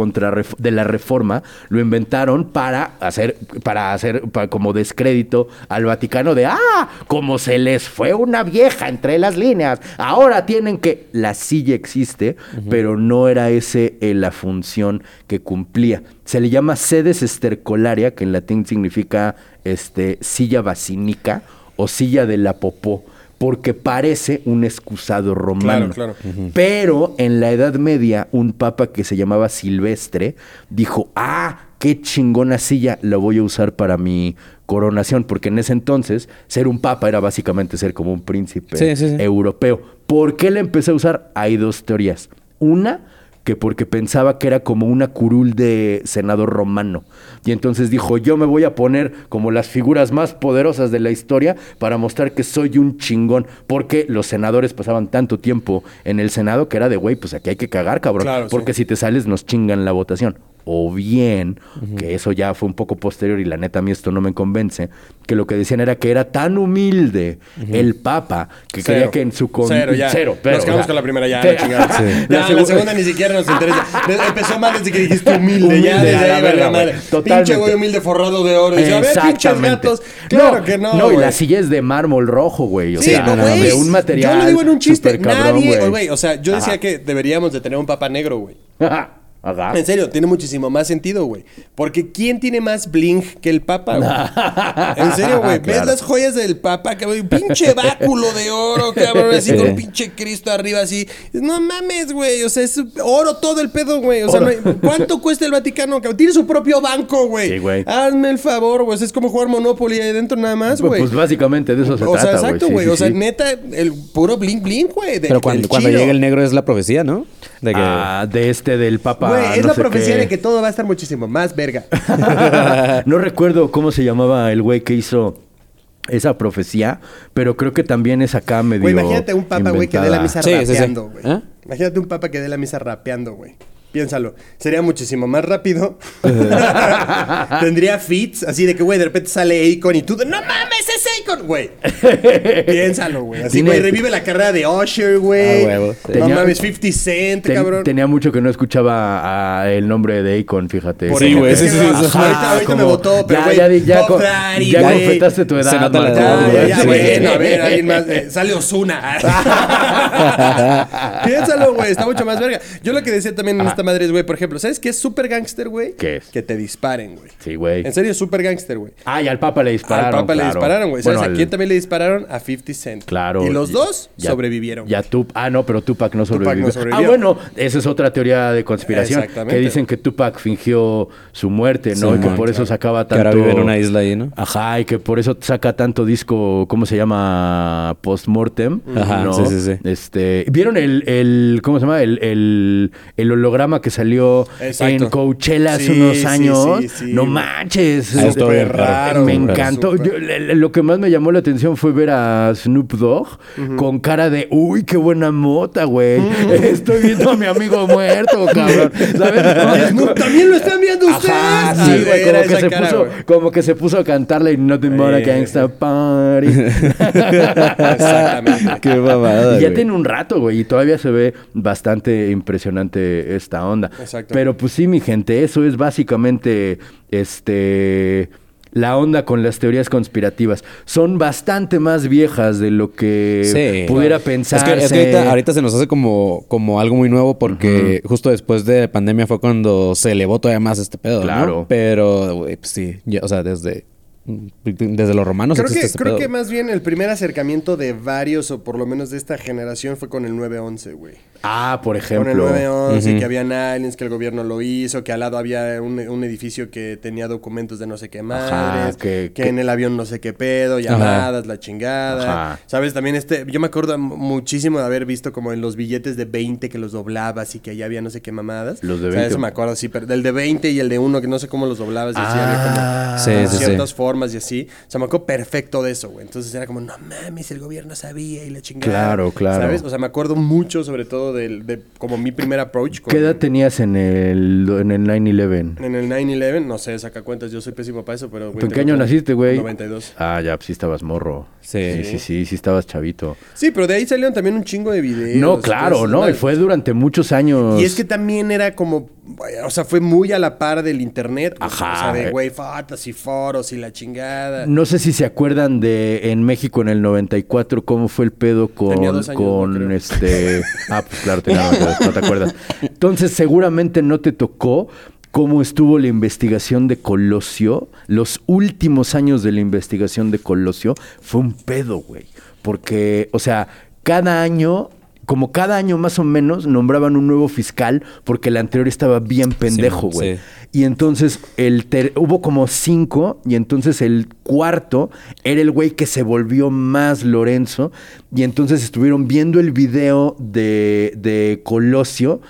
de la reforma, lo inventaron para hacer, para hacer para como descrédito al Vaticano de ah, como se les fue una vieja entre las líneas, ahora tienen que. La silla existe, pero no era ese eh, la función que cumplía. Se le llama sedes estercolaria, que en latín significa este, silla basínica o silla de la popó porque parece un excusado romano. Claro, claro. Pero en la Edad Media, un papa que se llamaba Silvestre dijo, ah, qué chingona silla, la voy a usar para mi coronación, porque en ese entonces ser un papa era básicamente ser como un príncipe Sí, sí, sí. europeo. ¿Por qué la empecé a usar? Hay dos teorías. Una, que porque pensaba que era como una curul de senador romano. Y entonces dijo, yo me voy a poner como las figuras más poderosas de la historia para mostrar que soy un chingón. Porque los senadores pasaban tanto tiempo en el Senado que era de, güey, pues aquí hay que cagar, cabrón. Claro, porque si te sales nos chingan la votación. O bien, que eso ya fue un poco posterior y la neta a mí esto no me convence, que lo que decían era que era tan humilde el Papa que Cero. quería que en su... con- Cero, ya. Cero, pero, Nos quedamos con la primera ya, la chingada. Sí. Ya, La la, segunda- ni siquiera nos interesa. Empezó mal desde que dijiste humilde. ya, Humilde, desde a la ahí, verga, madre. Totalmente. Pinche güey humilde forrado de oro. Dice, a ver, pinches gatos. Claro que no, No, y la silla es de mármol rojo, güey. O Sí, sea, no, de un material. Yo lo digo en un chiste. Nadie, güey. O sea, yo decía Ajá. que deberíamos de tener un papa negro, güey. Ajá. En serio, tiene muchísimo más sentido, güey. Porque ¿quién tiene más bling que el Papa, güey? En serio, güey. ¿Ves las joyas del Papa, cabrón? Pinche báculo de oro, cabrón. Así Sí. con pinche Cristo arriba, así. No mames, güey. O sea, es oro todo el pedo, güey. O sea, no hay- ¿cuánto cuesta el Vaticano, cabrón? Tiene su propio banco, güey. Sí, güey. Hazme el favor, güey. O sea, es como jugar Monopoly ahí dentro nada más, Pues, güey. pues básicamente de eso se o sea, trata, exacto, Sí, güey. sí, o sea, sí. neta, el puro bling bling, güey. Pero cuando, cuando llega el negro es la profecía, ¿no? De que... Ah, de este del Papa. Güey, es no la sé profecía qué. de que todo va a estar muchísimo más verga. no recuerdo cómo se llamaba el güey que hizo esa profecía, pero creo que también es acá medio. Güey, imagínate un papa, güey, que dé la misa Sí, sí, sí. rapeando, güey. ¿Eh? Imagínate un papa que dé la misa rapeando, güey. Piénsalo. Sería muchísimo más rápido. Tendría fits, así de que, güey, de repente sale Akon y tú, de, no mames, es Akon, güey. Piénsalo, güey. Así, güey, revive la carrera de Usher, güey. Ah. No Tenía- mames, 50 Cent, Ten- cabrón. tenía mucho que no escuchaba a el nombre de Akon, fíjate. Por Sí, güey, es sí, sí, sí, ajá, sí. ahorita, ahorita me como- votó, pero ya, güey, ya, di- ya, Pop co- Daddy, ya güey. completaste tu edad, Se nota la edad, Ya, güey. ya, ya, Sí. bueno, a ver, alguien más. eh, sale Osuna. Piénsalo, güey, está mucho más verga. Yo lo que decía también en esta madre es, güey, por ejemplo, ¿sabes qué es super gangster, güey? ¿Qué es? Que te disparen, güey. Sí, güey. En serio, super gangster, güey. Ah, y al Papa le dispararon. Al Papa le dispararon, güey. ¿Sabes Bueno, a al- quién también le dispararon? A 50 Cent. Claro. Y los dos Ya- sobrevivieron. Ya Tup ah, no, pero Tupac no Tupac sobrevivió. no sobrevivió. Ah, bueno, esa es otra teoría de conspiración. Exactamente. Que dicen que Tupac fingió su muerte, ¿no? Sí, y que man, por eso sacaba Que tanto. ahora vive en una isla ahí, ¿no? Ajá, y que por eso saca tanto disco, ¿cómo se llama? Postmortem. Ajá, ¿no? sí, sí, sí. Este, ¿Vieron el, el ¿cómo se llama? El, el, el holograma que salió Exacto. en Coachella hace Sí, unos años? sí, sí, no manches. Bien Súper raro. Me encantó. súper. Yo- le- le- lo que más me llamó la atención fue ver a Snoop Dogg con cara de, uy, qué buena mota, güey. Estoy viendo a mi amigo muerto, cabrón. ¿Sabes? No, también lo están viendo ustedes. Ajá, sí, güey, como que, se cara, puso, güey. como que se puso a cantarle Nothing But a. Gangsta Party. Exactamente. Qué mamada, Y ya güey. tiene un rato, güey, y todavía se ve bastante impresionante esta onda. Exacto. Pero pues sí, mi gente, eso es básicamente este la onda con las teorías conspirativas. Son bastante más viejas de lo que Sí. pudiera pensar. que, es que ahorita, ahorita se nos hace como, como algo muy nuevo porque justo después de la pandemia fue cuando se elevó todavía más este pedo, ¿no? Claro. Pero, güey, pues sí, o sea, desde, desde los romanos Creo, que, este creo pedo. que más bien el primer acercamiento de varios, o por lo menos de esta generación, fue con el 911, güey. Ah, por Con ejemplo. el 911, que habían aliens, que el gobierno lo hizo, que al lado había un, un edificio que tenía documentos de no sé qué madres, que- que, que- en el avión no sé qué pedo, llamadas, la chingada. Ajá. ¿Sabes? También este, yo me acuerdo muchísimo de haber visto como en los billetes de 20 que los doblabas y que allá había no sé qué mamadas. Los de O sea, 20. eso me acuerdo, sí, pero del de 20 y el de 1 que no sé cómo los doblabas y así había como Ah, Sí, como sí, sí. ciertas formas y así. O sea, me acuerdo perfecto de eso, güey. Entonces era como, no mames, el gobierno sabía y la chingada. Claro, claro. ¿Sabes? O sea, me acuerdo mucho sobre todo del, de como mi primer approach con, ¿Qué edad tenías en el, en el 9-11? en el 9-11. No sé, saca cuentas, yo soy pésimo para eso, pero... güey, ¿En qué año naciste, güey? 92. Ah, ya, pues sí estabas morro. Sí. sí, sí, sí, sí estabas chavito. Sí, pero de ahí salieron también un chingo de videos. No, claro, eso, no, y fue durante muchos años. Y es que también era como, o sea, fue muy a la par del internet. Ajá. O sea, de güey, fotos y foros y la chingada. No sé si se acuerdan de en México en el 94 cómo fue el pedo con, Tenía dos años, con no este. Ah, pues claro, tenía no te acuerdas. Entonces, seguramente no te tocó cómo estuvo la investigación de Colosio. Los últimos años de la investigación de Colosio fue un pedo, güey. Porque, o sea, cada año. Como cada año más o menos nombraban un nuevo fiscal porque el anterior estaba bien pendejo, Sí, güey. sí. Y entonces el ter- hubo como cinco y entonces el cuarto era el güey que se volvió más Lorenzo y entonces estuvieron viendo el video de, de Colosio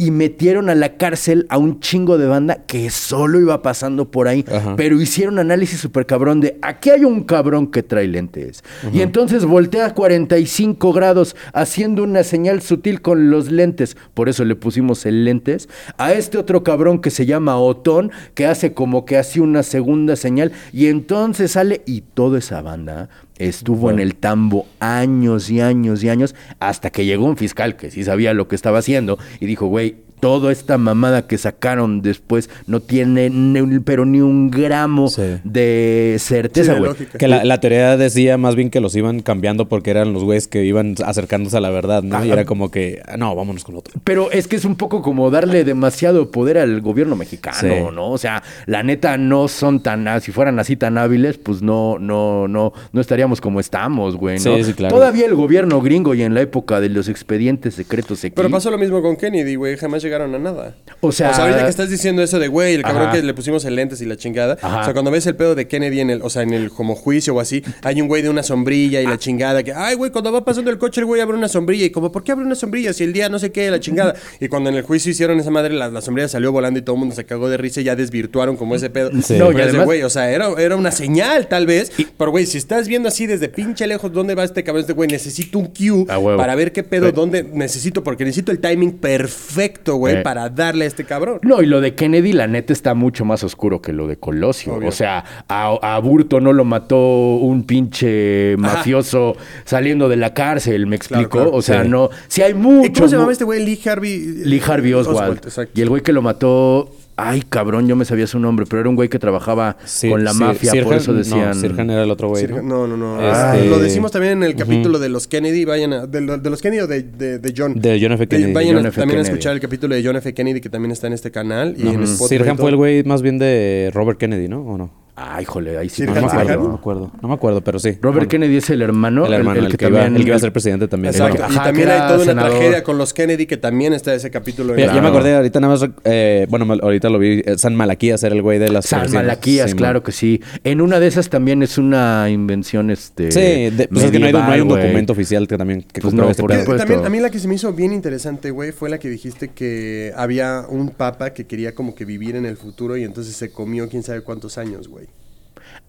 y metieron a la cárcel a un chingo de banda que solo iba pasando por ahí. Ajá. Pero hicieron análisis súper cabrón de aquí hay un cabrón que trae lentes. Y entonces voltea a 45 grados haciendo una señal sutil con los lentes. Por eso le pusimos el lentes. A este otro cabrón que se llama Otón, que hace como que hace una segunda señal. Y entonces sale y toda esa banda estuvo en el tambo años y años y años hasta que llegó un fiscal que sí sabía lo que estaba haciendo y dijo, güey, toda esta mamada que sacaron después no tiene ni un- pero ni un gramo Sí. de certeza, güey. Que la, la teoría decía más bien que los iban cambiando porque eran los güeyes que iban acercándose a la verdad, ¿no? Y era como que, ah, no, vámonos con otro. Pero es que es un poco como darle demasiado poder al gobierno mexicano, Sí. ¿no? O sea, la neta no son tan, ah, si fueran así tan hábiles, pues no, no, no, no estaríamos como estamos, güey, ¿no? Sí, sí, claro. Todavía el gobierno gringo y en la época de los expedientes secretos aquí. Pero pasó lo mismo con Kennedy, güey. Jamás llegaron a nada. O sea- ahorita que estás diciendo eso de, güey, el cabrón Ajá. que le pusimos en lentes y la chingada. Ajá. O sea, cuando ves el pedo de Kennedy en el, o sea, en el como juicio o así, hay un güey de una sombrilla y la chingada que, ay, güey, cuando va pasando el coche el güey abre una sombrilla y como, ¿por qué abre una sombrilla si el día no sé qué, la chingada? Y cuando en el juicio hicieron esa madre, la, la sombrilla salió volando y todo el mundo se cagó de risa y ya desvirtuaron como ese pedo. Sí. No, y además- güey, o sea, era, era una señal tal vez. Pero, güey, si estás viendo así desde pinche lejos dónde va este cabrón, este güey, necesito un cue para ver qué pedo, dónde necesito, porque necesito el timing perfecto, güey, Eh. para darle a este cabrón. No, y lo de Kennedy, la neta, está mucho más oscuro que lo de Colosio. Obvio. O sea, a, a Burto no lo mató un pinche mafioso saliendo de la cárcel, ¿me explico? claro. O sea, Sí. no. Si hay mucho. ¿Y cómo se llamaba este güey? Lee Harvey. Lee Harvey Oswald. exacto. y el güey que lo mató. Ay, cabrón, yo me sabía su nombre, pero era un güey que trabajaba Sí, con la sí, mafia, por eso decían. No, Sirhan era el otro güey. Sirhan- ¿no? No, no. Este- Ah, Lo decimos también en el capítulo de los Kennedy. Vayan a. De, de los Kennedy o de, de, de John. De John F. Kennedy. vayan John a- F. también a escuchar el capítulo de John F. Kennedy que también está en este canal. Y en y Sirhan todo. fue el güey más bien de Robert Kennedy, ¿no? ¿O no? Ay, jole, ahí sí. Sirhan, No, me acuerdo, no me acuerdo. No me acuerdo, pero sí. Robert Bueno, Kennedy es el hermano. El hermano, el, que, iba, el que iba a ser presidente también. Exacto. Ajá, y también hay toda una senador. tragedia con los Kennedy que también está ese capítulo. en Ya, me acordé, ahorita nada más, eh, bueno, ahorita lo vi, eh, San Malaquías era el güey de las San persianas. Malaquías, Sí, claro man. que sí. En una de esas también es una invención, este. Sí, de- pues es que no hay, no hay un documento oficial que también que Pues no, este por pedo. También, a mí la que se me hizo bien interesante, güey, fue la que dijiste que había un papa que quería como que vivir en el futuro y entonces se comió quién sabe cuántos años, güey.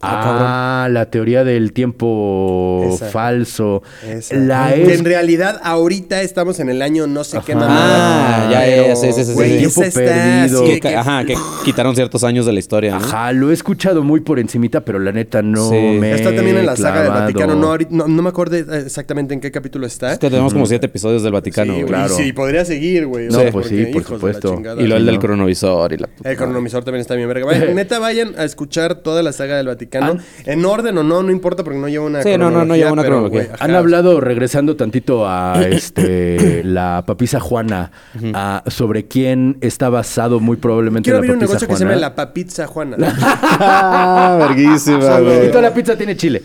Ah, la teoría del tiempo Esa. falso. Esa. La Que es. en realidad ahorita estamos en el año no sé qué Ajá. mamada. Ah, ya, ya, ya, sí, sí, sí. Tiempo perdido. así Que de ca- que- Ajá, que quitaron ciertos años de la historia, ¿no? Ajá, lo he escuchado muy por encimita, pero la neta no Sí. me. Está también en la saga del. Vaticano. No, ahorita- no, no me acuerdo exactamente en qué capítulo está. Es que tenemos como siete episodios del Vaticano, sí, claro. Sí, podría seguir, güey. No, sea, pues sí, por supuesto. Y lo del ¿no? cronovisor y la El cronomisor también está bien verga. Neta, vayan a escuchar toda la saga del Vaticano. En orden o no, no importa porque no lleva una Sí, no, no, no lleva una pero, cronología. güey, ajá. Han hablado, regresando tantito a este la papisa Juana, a- sobre quién está basado muy probablemente Quiero la abrir un papisa negocio que se Juana. llama La Papizza Juana. Ah, verguísima, Solo- Y toda la pizza tiene chile.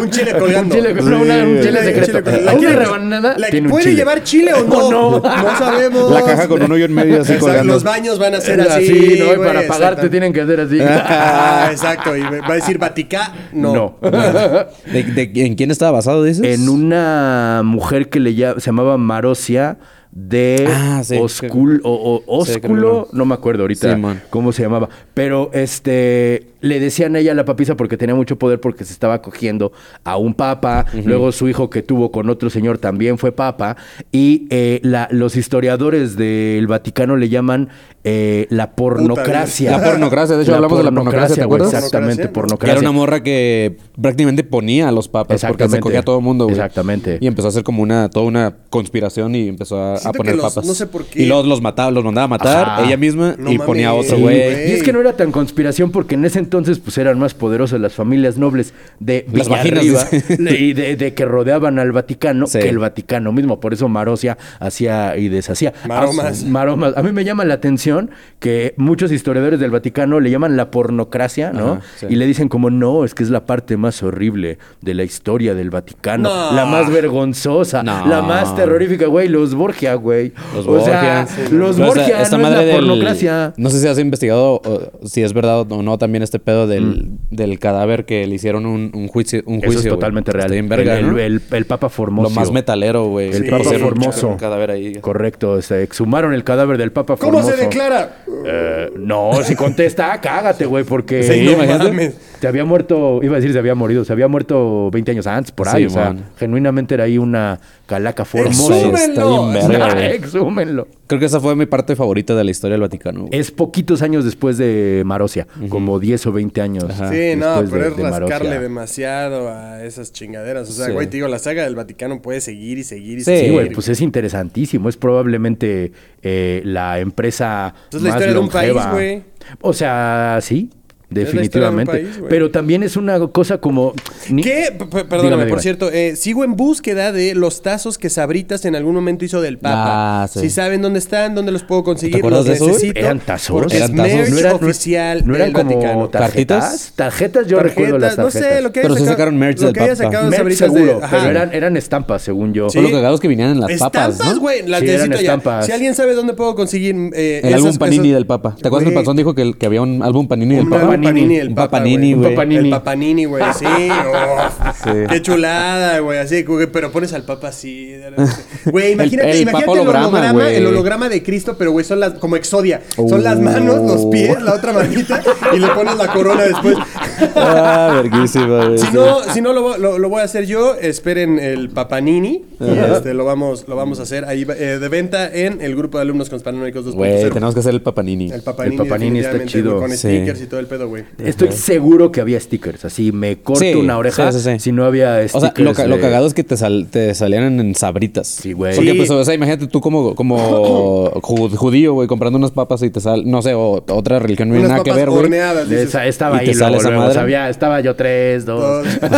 un chile colgando. Un chile, no, una- un chile Un secreto. colgando. ¿La quiere- rebanada? la- Tiene un ¿Puede chile. llevar chile o no? ¿O no? No sabemos. La caja con un hoyo en medio así colgando. Los baños van a ser así. Así, ¿no? Y güey, para pagarte tienen que hacer así. Ah, exacto. Y va a decir Vaticá. No. No. ¿De, de- en quién estaba basado, dices? en una mujer que le se llamaba Marosia de Ah, sí. Oscul, o, o- Sí, Ósculo, no me acuerdo ahorita Sí, cómo se llamaba, pero este le decían a ella la papisa porque tenía mucho poder porque se estaba cogiendo a un papa, luego su hijo que tuvo con otro señor también fue papa y eh, la- los historiadores del Vaticano le llaman eh, la pornocracia. La pornocracia, de hecho, hablamos de la pornocracia, ¿te acuerdas? Exactamente, Pornocracia, era una morra que prácticamente ponía a los papas porque se cogía a todo mundo, güey. Exactamente. Y empezó a hacer como una, toda una conspiración y empezó a, poner los- papas. no sé por qué. Y luego los mataba, los mandaba a matar Ajá. ella misma No y ponía a otro güey. Y es que no era tan conspiración porque en ese entonces pues eran más poderosas las familias nobles de Las vaginas, Villarriba y de, de que rodeaban al Vaticano Sí. que el Vaticano mismo. Por eso Marosia hacía y deshacía. Maromas. Maromas. A mí me llama la atención que muchos historiadores del Vaticano le llaman la pornocracia, ¿no? Ajá, sí. Y le dicen como no, es que es la parte más horrible de la historia del Vaticano. No. La más vergonzosa, No. la más terrorífica, güey. Los Borgia güey. Los o sea, Borgia. los Pero esta- Borgia esta no es madre la del- pornocracia. No sé si has investigado o- si es verdad o no también este pedo del, del cadáver que le hicieron un, un juicio. Un juicio Eso es totalmente real. Verga, el, ¿no? el- el Papa Formoso. Lo más metalero, güey. El Papa Formoso. Un cadáver ahí. Correcto, se exhumaron el cadáver del Papa ¿Cómo Formoso. se declara? Eh, no, si contesta, cágate, güey, porque Sí, no imagínate, mames. se había muerto, iba a decir se había morido, se había muerto 20 años antes, por ahí, Sí, o sea, genuinamente era ahí una calaca formosa. Sí, está bien verga. Exhúmenlo. Creo que esa fue mi parte favorita de la historia del Vaticano. güey. Es poquitos años después de Marosia, como 10 o 20 años. Ajá. Sí, no, pero de- es de rascarle Marosia. demasiado a esas chingaderas. O sea, Sí. güey, te digo, la saga del Vaticano puede seguir y seguir y Sí, Sí, seguir. güey, pues es interesantísimo. Es probablemente eh, la empresa Es la más historia de un país, güey. O sea, sí, definitivamente. país. Pero también es una cosa como... ni- ¿Qué? P- Perdóname, Dígame, por dígame. cierto, eh, sigo en búsqueda de los tazos que Sabritas en algún momento hizo del Papa. Ah, sí. Si saben dónde están, dónde los puedo conseguir, ¿Te acuerdas los de eso? necesito. ¿Eran tazos? ¿Eran es tazos? ¿No era- no- oficial ¿No eran del como Vaticano. tarjetas? ¿Tarjetas? Tarjetas, yo recuerdo las no tarjetas. sé, lo que Pero haya sí sacado- sacaron merch del Papa. sacado Merch Sabritas de- seguro, pero eran, eran estampas, según yo. Sí. Son los cagados que vinían en las papas, Estampas, ¿no? güey, las Sí, eran necesito ya. estampas. Si alguien sabe dónde puedo conseguir eh, El álbum Panini del Papa. ¿Te acuerdas que el Panzón dijo que, había un álbum Panini del Papa? Panini Papa, Papanini, güey. El Papanini, güey, sí. uf, Sí. Qué chulada, güey. Así, pero pones al Papa así. Güey, imagínate, El- el imagínate el holograma, el holograma de Cristo, pero güey, son las, como Exodia. Son las manos, los pies, la otra manita, y le pones la corona después. Ah, verguísima, güey. Si no, si no lo, lo- lo voy a hacer yo, esperen el Papanini y este, lo, vamos, lo vamos a hacer ahí eh, de venta en el grupo de alumnos conspiranoicos 2.0. Güey, tenemos que hacer el Papanini. El Papanini, El Papanini está chido. Con Sí. stickers y todo el pedo, güey. Estoy seguro que había stickers. Así me corto Sí, una oreja sí, sí, sí. si no había O sea, stickers. lo, ca- lo de- cagado es que te, sal- te salían en, en sabritas. Sí, güey. Porque, Sí. pues, o sea, imagínate tú como, como ju- judío, güey, comprando unas papas y te sale, no sé, o, otra religión no tiene Unas nada que ver, güey. horneadas, dices. Esa- estaba ¿Y ahí te sale luego, esa luego, madre? sabía- estaba yo tres, dos. Dos.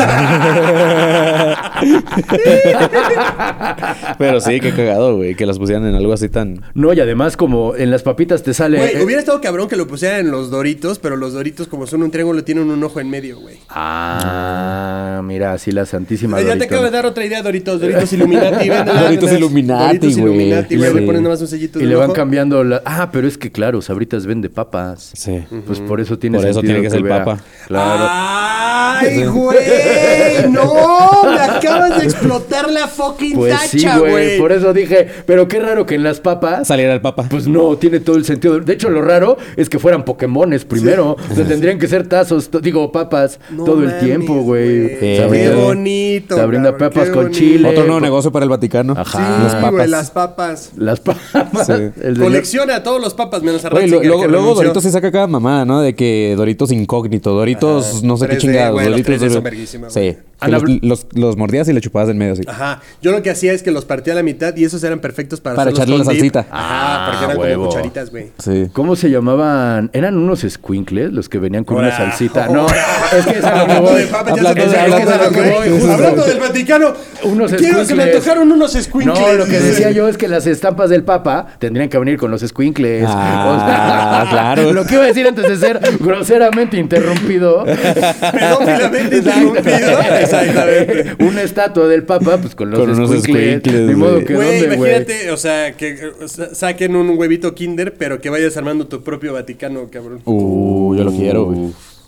Pero sí, qué cagado, güey, que las pusieran en algo así tan... No, y además como en las papitas te sale... Güey, eh, hubiera estado cabrón que lo pusieran en los doritos, pero los doritos, como son un triángulo, tienen un ojo en medio, güey. Ah, mira, así la santísima ya te acabo de dar otra idea, Doritos. Doritos Illuminati. véndela, Doritos. Illuminati, Doritos güey. Illuminati, Y güey. le- Le ponen nada más un sellito Y le van ojo. cambiando la... Ah, pero es que claro, Sabritas vende papas. Sí. Pues por eso tiene Por eso tiene que ser hubiera- papa. Claro. ¡Ay, güey! ¡No! Me acabas de explotar la fucking Pues sí, tacha, güey. güey. Por eso dije, pero qué raro que en las papas... Saliera el papa. Pues no, tiene todo el sentido. De hecho, lo raro es que fueran Pokémones primero. O sea, tendrían que ser tazos, to- digo, papas, No todo el tiempo, güey. Qué bonito, Sabrina cabrón, papas con bonito. chile. Otro nuevo negocio para el Vaticano. Ajá. Sí, Las papas. güey, las papas. Las papas. Sí. Colecciona a todos los papas menos a Güey, Ratzinger, lo- luego, que luego renunció. Doritos se saca cada mamada, ¿no? De que Doritos incógnito, Doritos no sé qué 3D, chingados. güey, los Doritos 3D son verguísimas, Sí. los, los, los mordías y le chupabas del medio así. Ajá. Yo lo que hacía es que los partía a la mitad y esos eran perfectos para, Para echarle la salsita. Ajá, porque Ah, eran huevo. como cucharitas, güey. Sí. ¿Cómo se llamaban? ¿Eran unos squinkles los que venían con una salsita? No, es que es a lo que Hablando voy. de de- de- del Vaticano, Unos quiero que me antojaron unos squinkles. No, lo que decía yo es que las estampas del Papa tendrían que venir con los squinkles. Ah, claro. Lo que iba a decir antes de ser groseramente interrumpido. Pedófilamente interrumpido. Exactamente. Una estatua del Papa, pues con los squinkles. squinkles, Ni modo que Güey, imagínate, o sea, que sa- saquen un huevito Kinder, pero que vayas armando tu propio Vaticano, cabrón. Uh, yo lo quiero, güey.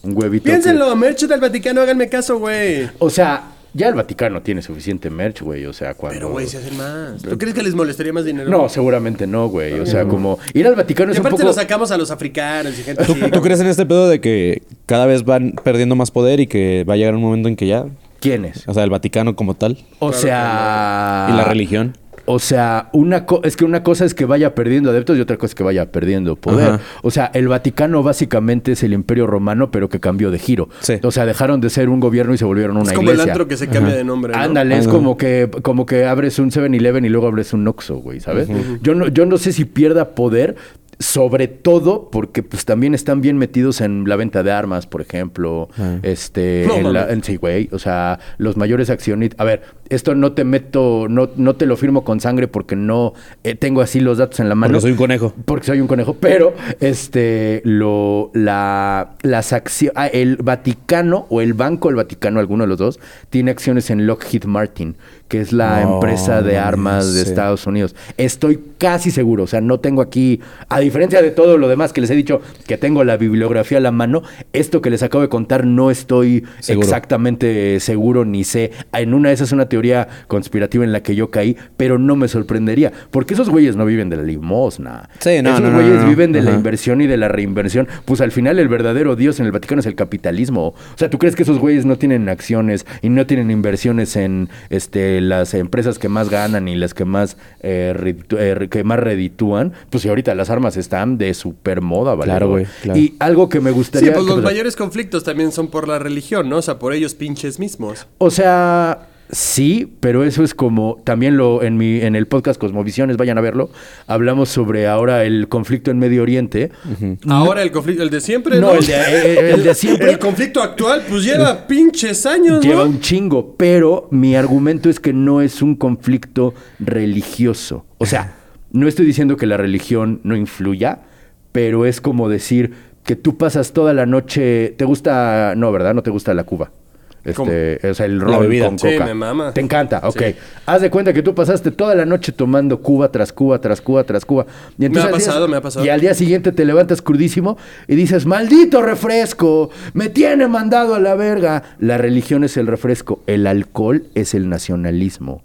Un huevito. Piénsenlo, merch del Vaticano, háganme caso, güey. O sea, ya el Vaticano tiene suficiente merch, güey. O sea, cuando. Pero, güey, se hacen más. ¿Tú crees que les molestaría más dinero? No, seguramente no, güey. O sea, como ir al Vaticano Y es un aparte poco. lo sacamos a los africanos y gente ¿Tú, así. tú crees en este pedo de que cada vez van perdiendo más poder y que va a llegar un momento en que ya, ¿Quiénes? o sea, el Vaticano como tal O sea. y la religión? O sea, una co- es que una cosa es que vaya perdiendo adeptos y otra cosa es que vaya perdiendo poder. Ajá. O sea, el Vaticano básicamente es el imperio romano, pero que cambió de giro. Sí. O sea, dejaron de ser un gobierno y se volvieron una Es como el iglesia. antro que se cambia de nombre, ¿no? Ándale, es como que, como que abres un 7-Eleven y luego abres un Oxxo, güey, ¿sabes? yo, no, yo no sé si pierda poder sobre todo porque pues también están bien metidos en la venta de armas, por ejemplo. Este, No en la- mames. en- sí, güey. O sea, los mayores accionistas. A ver, esto no te meto, no, no te lo firmo con sangre porque no eh, tengo así los datos en la mano. Porque soy un conejo. Porque soy un conejo. Pero, este, lo, la, las acciones, el Vaticano o el Banco del Vaticano, alguno de los dos, tiene acciones en Lockheed Martin, que es la No, empresa de armas de. Estados Unidos. Estoy casi seguro, o sea, no tengo aquí, a diferencia de todo lo demás que les he dicho, que tengo la bibliografía a la mano, esto que les acabo de contar no estoy Seguro. exactamente seguro ni sé. En una de esas es una teoría conspirativa en la que yo caí, pero no me sorprendería, porque esos güeyes no viven de la limosna. Sí, no, Esos no, no, güeyes viven de la inversión y de la reinversión. Pues al final el verdadero Dios en el Vaticano es el capitalismo. O sea, ¿tú crees que esos güeyes no tienen acciones y no tienen inversiones en este las empresas que más ganan y las que más eh, eh, que más reditúan? Pues si ahorita las armas están de super moda, ¿vale? Claro, güey, claro. Y algo que me gustaría Sí, pues que- los mayores conflictos también son por la religión, ¿no? O sea, por ellos pinches mismos. O sea, sí, pero eso es como también lo en mi en el podcast Cosmovisiones, vayan a verlo. Hablamos sobre ahora el conflicto en Medio Oriente. Ahora el conflicto, el de siempre, No, ¿no? el de, eh, el de siempre. El conflicto actual, pues lleva pinches años, Lleva ¿no? un chingo, pero mi argumento es que no es un conflicto religioso. O sea, no estoy diciendo que la religión no influya, pero es como decir que tú pasas toda la noche. ¿Te gusta? No, ¿verdad? No te gusta la Cuba. Este, o sea, el ron bebida. con Sí, coca. me mama. Te encanta, ok. Sí. Haz de cuenta que tú pasaste toda la noche tomando Cuba tras Cuba, tras Cuba, tras Cuba. Y ha al día- pasado, me ha pasado. Y al día siguiente te levantas crudísimo y dices, maldito refresco, me tiene mandado a la verga. La religión es el refresco, el alcohol es el nacionalismo.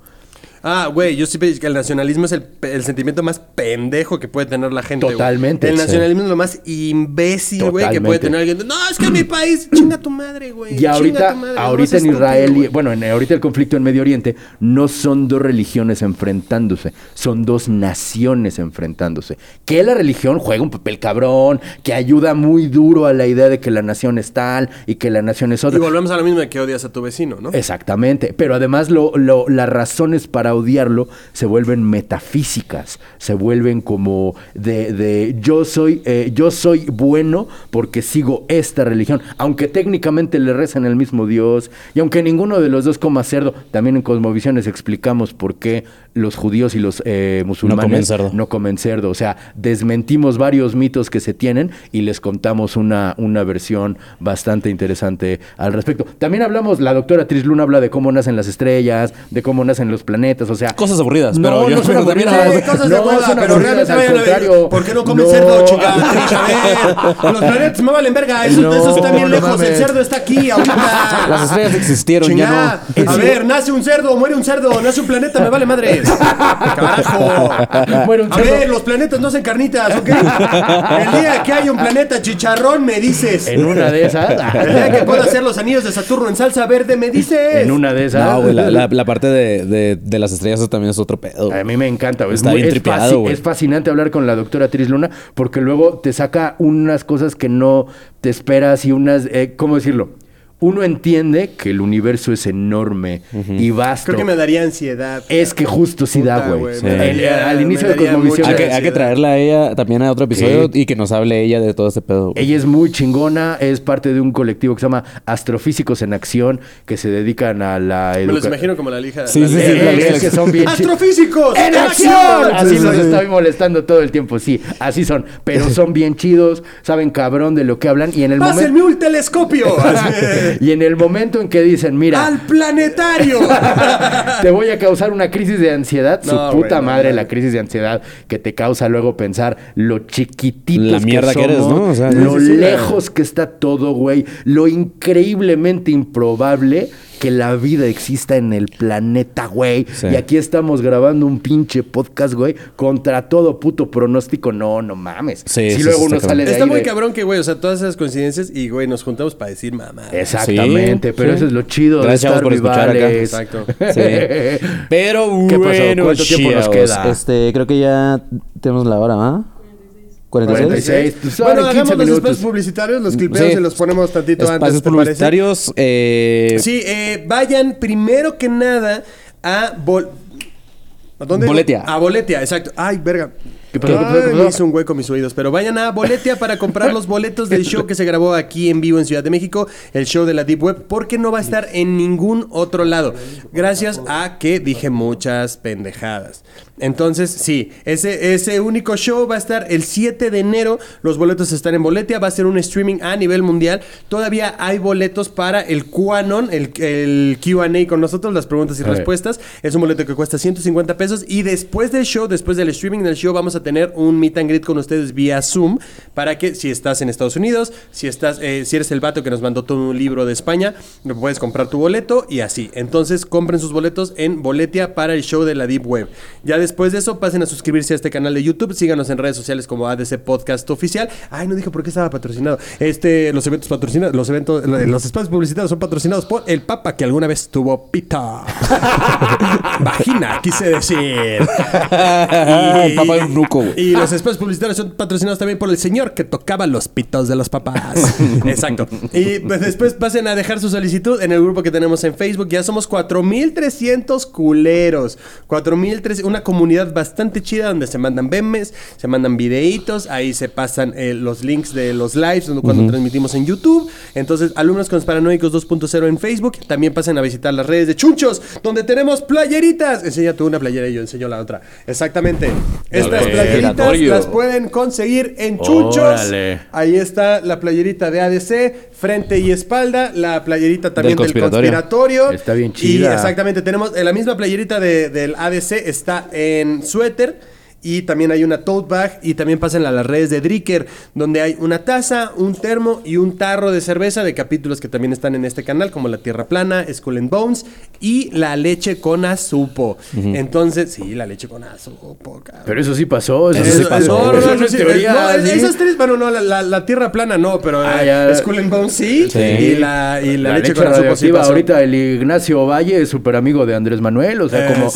Ah, güey, yo sí que el nacionalismo es el, sentimiento más pendejo que puede tener la gente. Totalmente, El sí. nacionalismo es lo más imbécil, güey, que puede tener alguien. No, es que mi país, chinga tu madre, güey. Y ahorita, madre, ahorita en Israel, y, bueno, en, ahorita el conflicto en Medio Oriente no son dos religiones enfrentándose, son dos naciones enfrentándose. Que la religión juega un papel cabrón, que ayuda muy duro a la idea de que la nación es tal y que la nación es Y otra. volvemos a lo mismo de que odias a tu vecino, ¿no? Exactamente, pero además lo, lo- las razones para odiarlo se vuelven metafísicas, se vuelven como de, de yo soy eh, yo soy bueno porque sigo esta religión, aunque técnicamente le rezan el mismo Dios y aunque ninguno de los dos coma cerdo, también en Cosmovisiones explicamos por qué los judíos y los eh, musulmanes comen cerdo. no comen cerdo, o sea, desmentimos varios mitos que se tienen y les contamos una, una versión bastante interesante al respecto. También hablamos, la doctora Tris Luna habla de cómo nacen las estrellas, de cómo nacen los planetas, o sea... Cosas aburridas, No, pero yo- no son aburridas, cosas de no pero aburridas, realmente al a contrario. ¿Por qué no comen No. cerdo, chingada? A los planetas me valen verga. Esos, No, esos están bien no lejos. El cerdo está aquí ahorita. Las estrellas existieron, Chingada. ya no. A ver, nace un cerdo, muere un cerdo, nace un planeta, me vale madre. Carajo. Muere un A cerdo. ver, los planetas no hacen carnitas, ¿ok? El día que hay un planeta chicharrón, me dices. En una de esas... El día que pueda hacer los anillos de Saturno en salsa verde, me dices. en una de esas... No, güey, la, la- la parte de, de- de las estrellas eso también es otro pedo. A mí me encanta, güey. Es, Está muy- bien es, tripeado, fasci- güey. es fascinante hablar con la doctora Tris Luna porque luego te saca unas cosas que no te esperas y unas, eh, ¿cómo decirlo? Uno entiende que el universo es enorme y vasto. Creo que me daría ansiedad. Es que justo sí da, Puta, güey. Sí. al inicio de Cosmovisión. Hay que, hay que traerla a ella también a otro episodio y que nos hable ella de todo este pedo. güey. Ella es muy chingona, es parte de un colectivo que se llama Astrofísicos en Acción, que se dedican a la Me los educación. imagino como la lija. Sí, la sí, liga sí, de- la liga es que son bien chi- ¡Astrofísicos! ¡En acción! Así Sí, los sí, estoy molestando todo el tiempo, sí. Así son. Pero son bien chidos, saben cabrón de lo que hablan. Y en el ¡Pásenme momento. un telescopio! Y en el momento en que dicen, mira, ¡Al planetario! te voy a causar una crisis de ansiedad, su puta no, madre, no. la crisis de ansiedad que te causa luego pensar lo chiquititos La mierda que eres, ¿no? O sea, lo sí, sí, sí. lejos que está todo, güey, lo increíblemente improbable que la vida exista en el planeta, güey. Sí. Y aquí estamos grabando un pinche podcast, güey, contra todo puto pronóstico. No, no mames. Sí, si sí, luego sí, uno está sale de Está ahí muy de- cabrón que, güey, o sea, todas esas coincidencias y, güey, nos juntamos para decir mamá. Exactamente, Sí, pero sí. eso es lo chido Gracias, de estar por escuchar acá. Exacto. Sí. Pero ¿Qué pasó? bueno, ¿Cuánto tiempo nos queda? Este, creo que ya tenemos la hora, ¿ah? 46. 46. Pues, Bueno, ahora en 15 hagamos los minutos. espacios publicitarios, los clipeos Sí. y los ponemos tantito Espacios antes, ¿te parece? publicitarios. Eh, Sí, eh, vayan primero que nada a... Bol- ¿A dónde? Boletia. A Boletia, exacto. Ay, verga. ¿Qué me hizo un hueco mis oídos. Pero vayan a Boletia para comprar los boletos del show que se grabó aquí en vivo en Ciudad de México, el show de la Deep Web, porque no va a estar en ningún otro lado. Gracias a que dije muchas pendejadas. Entonces, sí, ese, ese único show va a estar el 7 de enero. Los boletos están en Boletia. Va a ser un streaming a nivel mundial. Todavía hay boletos para el QAnon, el, el QA con nosotros, las preguntas y respuestas. Es un boleto que cuesta 150 pesos. Y después del show, después del streaming del show, vamos a tener un meet and greet con ustedes vía Zoom. Para que si estás en Estados Unidos, si estás, eh, si eres el vato que nos mandó todo un libro de España, puedes comprar tu boleto y así. Entonces compren sus boletos en Boletia para el show de la Deep Web. Ya después de eso, pasen a suscribirse a este canal de YouTube. Síganos en redes sociales como ADC Podcast Oficial. Ay, no dije por qué estaba patrocinado. Este, los eventos patrocinados, los eventos, los espacios publicitados son patrocinados por el Papa que alguna vez tuvo pita. Vagina, quise decir. El papá güey. Y los espacios publicitarios son patrocinados también por el señor que tocaba los pitos de los papás. Exacto. Y pues después pasen a dejar su solicitud en el grupo que tenemos en Facebook. Ya somos 4300 culeros. 4300, una comunidad bastante chida donde se mandan memes, se mandan videitos, ahí se pasan eh, los links de los lives cuando transmitimos en YouTube. Entonces, alumnos conspiranoicos 2.0 en Facebook. También pasen a visitar las redes de Chunchos, donde tenemos playeritas. Enseña tú una playera y yo enseño la otra. Exactamente. Estas Ok. Playeritas Obligatorio. las pueden conseguir en Chunchos. Órale. Ahí está la playerita de ADC, frente y espalda, la playerita también del Del conspiratorio. Está bien Y chida. exactamente, tenemos eh, la misma playerita de- del ADC, está en suéter. Y también hay una tote bag y también pasan a las redes de Dricker, donde hay una taza, un termo y un tarro de cerveza de capítulos que también están en este canal, como La Tierra Plana, Skull and Bones y La Leche con Azupo. Entonces, sí, la leche con azupo, cabrón. Pero eso sí pasó. Eso, Eso- sí pasó. No, no, no, Eso no, es sí, teoría, no, es- ¿sí? esas tres, bueno, no, la, la- la tierra plana no, pero Ah, eh, ya. Skull and Bones sí, Sí. y la, y la, La leche, leche con azupo sí pasó. Ahorita el Ignacio Valle es súper amigo de Andrés Manuel. O sea, como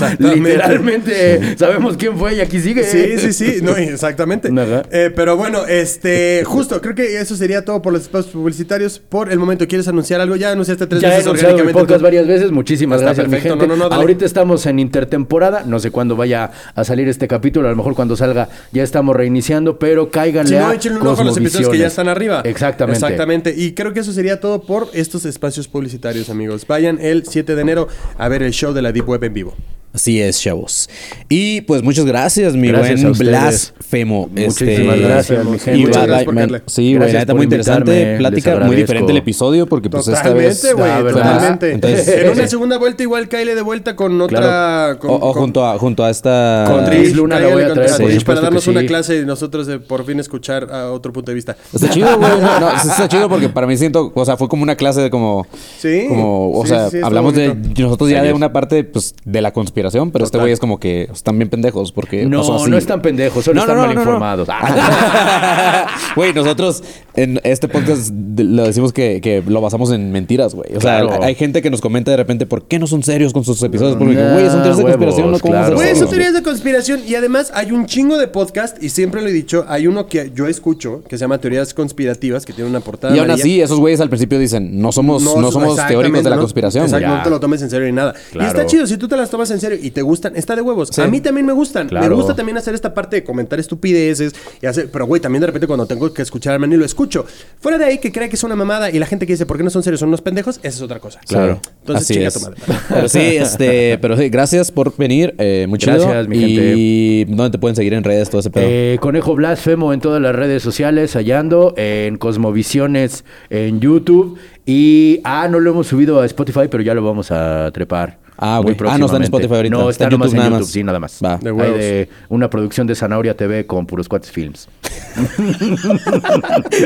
literalmente sabemos quién fue y aquí sigue. Sí, sí, sí, no, exactamente. Eh, pero bueno, este, justo, creo que eso sería todo por los espacios publicitarios. Por el momento, ¿quieres anunciar algo? Ya anunciaste tres Ya he veces mi podcast tú. varias veces. Muchísimas Está gracias, mi perfecto. gente. No, no. Ahorita estamos en intertemporada. No sé cuándo vaya a salir este capítulo. A lo mejor cuando salga ya estamos reiniciando. Pero cáiganle Si no, a échenle un ojo a los episodios que ya están arriba. Exactamente. Exactamente. Y creo que eso sería todo por estos espacios publicitarios, amigos. Vayan el 7 de enero a ver el show de la Deep Web en vivo. Así es, chavos. Y pues muchas gracias, mi Gracias buen. Blasfemo. Muchísimas gracias, mi gente. y Muchas gracias por man. Sí, güey, neta muy interesante. Plática muy diferente el episodio porque pues esta vez... Totalmente, güey, Ah, totalmente. Entonces, en una sí. segunda vuelta igual cáele de vuelta con otra... Claro. Con, O, o con- junto, a, junto a esta... con Trish Luna la cáele voy a con traer, Trish por para darnos una clase y nosotros de por fin escuchar a otro punto de vista. Está chido, güey. No, está chido porque para mí siento, o sea, fue como una clase de como, Sí. como, o Sí, sea, hablamos de nosotros ya de una parte, pues, de la conspiración, pero este güey es como que están bien pendejos porque No, pasó así. no están pendejos, solo están mal informados. Güey, nosotros en este podcast lo decimos que, que lo basamos en mentiras, güey. O sea, Claro. hay gente que nos comenta de repente, ¿por qué no son serios con sus episodios? Porque, Nah, güey, son teorías de conspiración, ¿no? ¿Cómo vamos a claro. Güey, son teorías de conspiración y además hay un chingo de podcast y siempre lo he dicho, hay uno que yo escucho que se llama Teorías Conspirativas que tiene una portada Y aún amarilla. así, esos güeyes al principio dicen, no somos, no, somos teóricos de la no- conspiración. Exacto, no te lo tomes en serio ni nada. Y está chido, si tú te las tomas en serio y te gustan, está de huevos. A mí también me gustan. Claro. Me gusta también hacer esta parte de comentar estupideces y hacer, pero güey, también de repente cuando tengo que escuchar a Manny lo escucho. Fuera de ahí que crea que es una mamada y la gente que dice, ¿por qué no son serios? Son unos pendejos, esa es otra cosa. Claro. Entonces, Así chinga es. tu madre. Pero sí, este, pero sí, gracias por venir. Eh, muy chido. Gracias, mi Y ¿dónde te pueden seguir en redes todo ese pedo? Eh, Conejo Blasfemo en todas las redes sociales, hallando en Cosmovisiones en YouTube. Y, ah, no lo hemos subido a Spotify, pero ya lo vamos a trepar. Ah, muy güey. Ah, no está en. Spotify ahorita. No, Está está, en YouTube en nada YouTube, más. sí, nada más. Va. De Hay de una producción de Zanahoria TV con puros cuates films.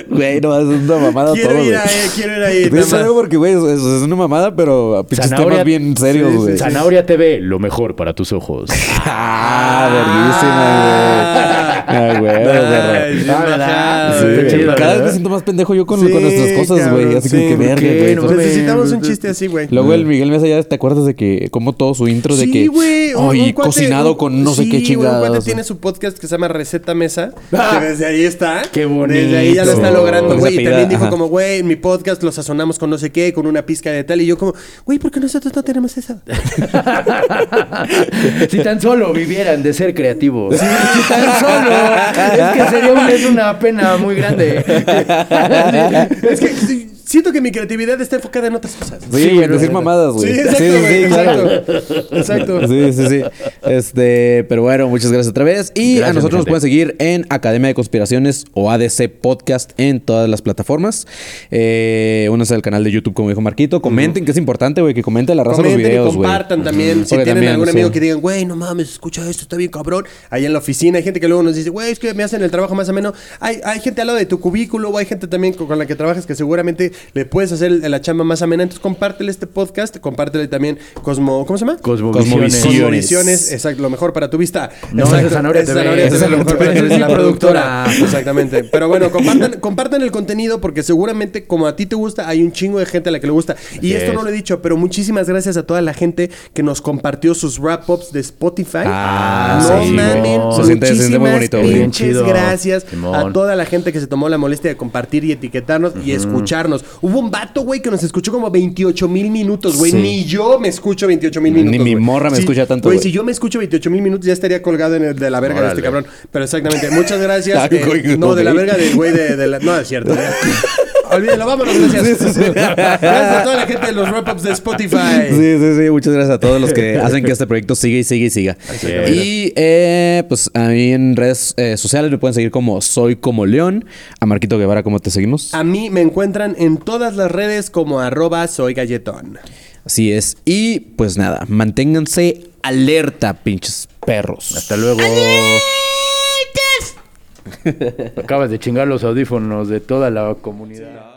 Güey, no, es una mamada Quiero todo, ir güey. ahí, quiero ir ahí. Güey, nada es algo más. porque, güey, es, es una mamada, pero pinches Zanahoria- temas bien serios, sí, güey. Zanahoria TV, lo mejor para tus ojos. Ah, verguísima, güey. Ah, güey, Ay, güey. bien Ah, ¿verdad? bajado, Sí, está chido, Cada vez me ¿verdad? siento más pendejo yo con, nuestras cosas, güey. Así como que verga, güey. Entonces, Necesitamos un chiste así, güey. Luego el Miguel Mesa ya te acuerdas de que como todo su intro de Sí, que güey. un- ay, un cuate- cocinado un- con no sé qué güey, Un chingados. cuate tiene su podcast que se llama Receta Mesa. Ah, que desde ahí está. qué Desde ahí ya lo está bonito. logrando, güey. Y también dijo ajá. como, güey, en mi podcast lo sazonamos con no sé qué, con una pizca de tal. Y yo como, güey, ¿por qué nosotros no tenemos eso? si tan solo vivieran de ser creativos. Si, si tan solo. Es que sería un- es una pena muy grande. es que sí, siento que mi creatividad está enfocada en otras cosas. Sí, Sí, no, decir mamadas, güey. Sí, exacto, güey. claro. exacto. Exacto. Sí, sí, sí. Este, pero bueno, muchas gracias otra vez. Y a nosotros nos pueden seguir en Academia de Conspiraciones o ADC Podcast en todas las plataformas. Eh, únanse al canal de YouTube, como dijo Marquito. Comenten, que es importante, güey, que comenten la raza de los Comenten videos, y güey. compartan también. Si Porque tienen también, algún sí. amigo que digan, güey, no mames, escucha esto, está bien cabrón. Ahí en la oficina hay gente que luego nos dice, güey, es que me hacen el trabajo más ameno. Hay, hay gente al lado de tu cubículo o hay gente también con, con la que trabajas que seguramente le puedes hacer la chamba más amena. Entonces compártele este podcast, compártele también Cosmo, ¿cómo se llama? Cosmovisiones. Cosmovisiones, exacto, lo mejor para tu vista. No, exacto, esa es Zanahoria es TV. Es lo la mejor para tu productora. vista, la productora. Exactamente. Pero bueno, compartan, compartan el contenido porque seguramente como a ti te gusta, hay un chingo de gente a la que le gusta. Y esto es. no lo he dicho, pero muchísimas gracias a toda la gente que nos compartió sus wrap-ups de Spotify. Ah, no sí, mamen. güey. Se siente- se siente muy muchísimas bonito, chido. gracias Simón. a toda la gente que se tomó la molestia de compartir y etiquetarnos y escucharnos. Hubo un vato, güey, que nos escuchó como 28 mil minutos, güey. Sí. Ni yo me escucho 28 mil Ni minutos. mi güey. morra me escucha tanto, Güey, si yo me escucho 28 mil minutos, ya estaría colgado en el de la verga de este cabrón. Pero exactamente, muchas gracias. Ah, eh, no, de la verga del güey de, de la. No, es cierto. Olvídelo, vámonos, gracias. Gracias a toda la gente de los wrap-ups de Spotify. Sí, sí, sí. Muchas gracias a todos los que hacen que este proyecto siga y siga y siga. Y eh, pues a mí en redes eh, sociales me pueden seguir como Soy Como León. A Marquito Guevara, ¿cómo te seguimos? A mí me encuentran en todas las redes como arroba soy galletón. Así es. Y pues nada, manténganse alerta, pinches perros. Hasta luego. Acabas de chingar los audífonos de toda la comunidad.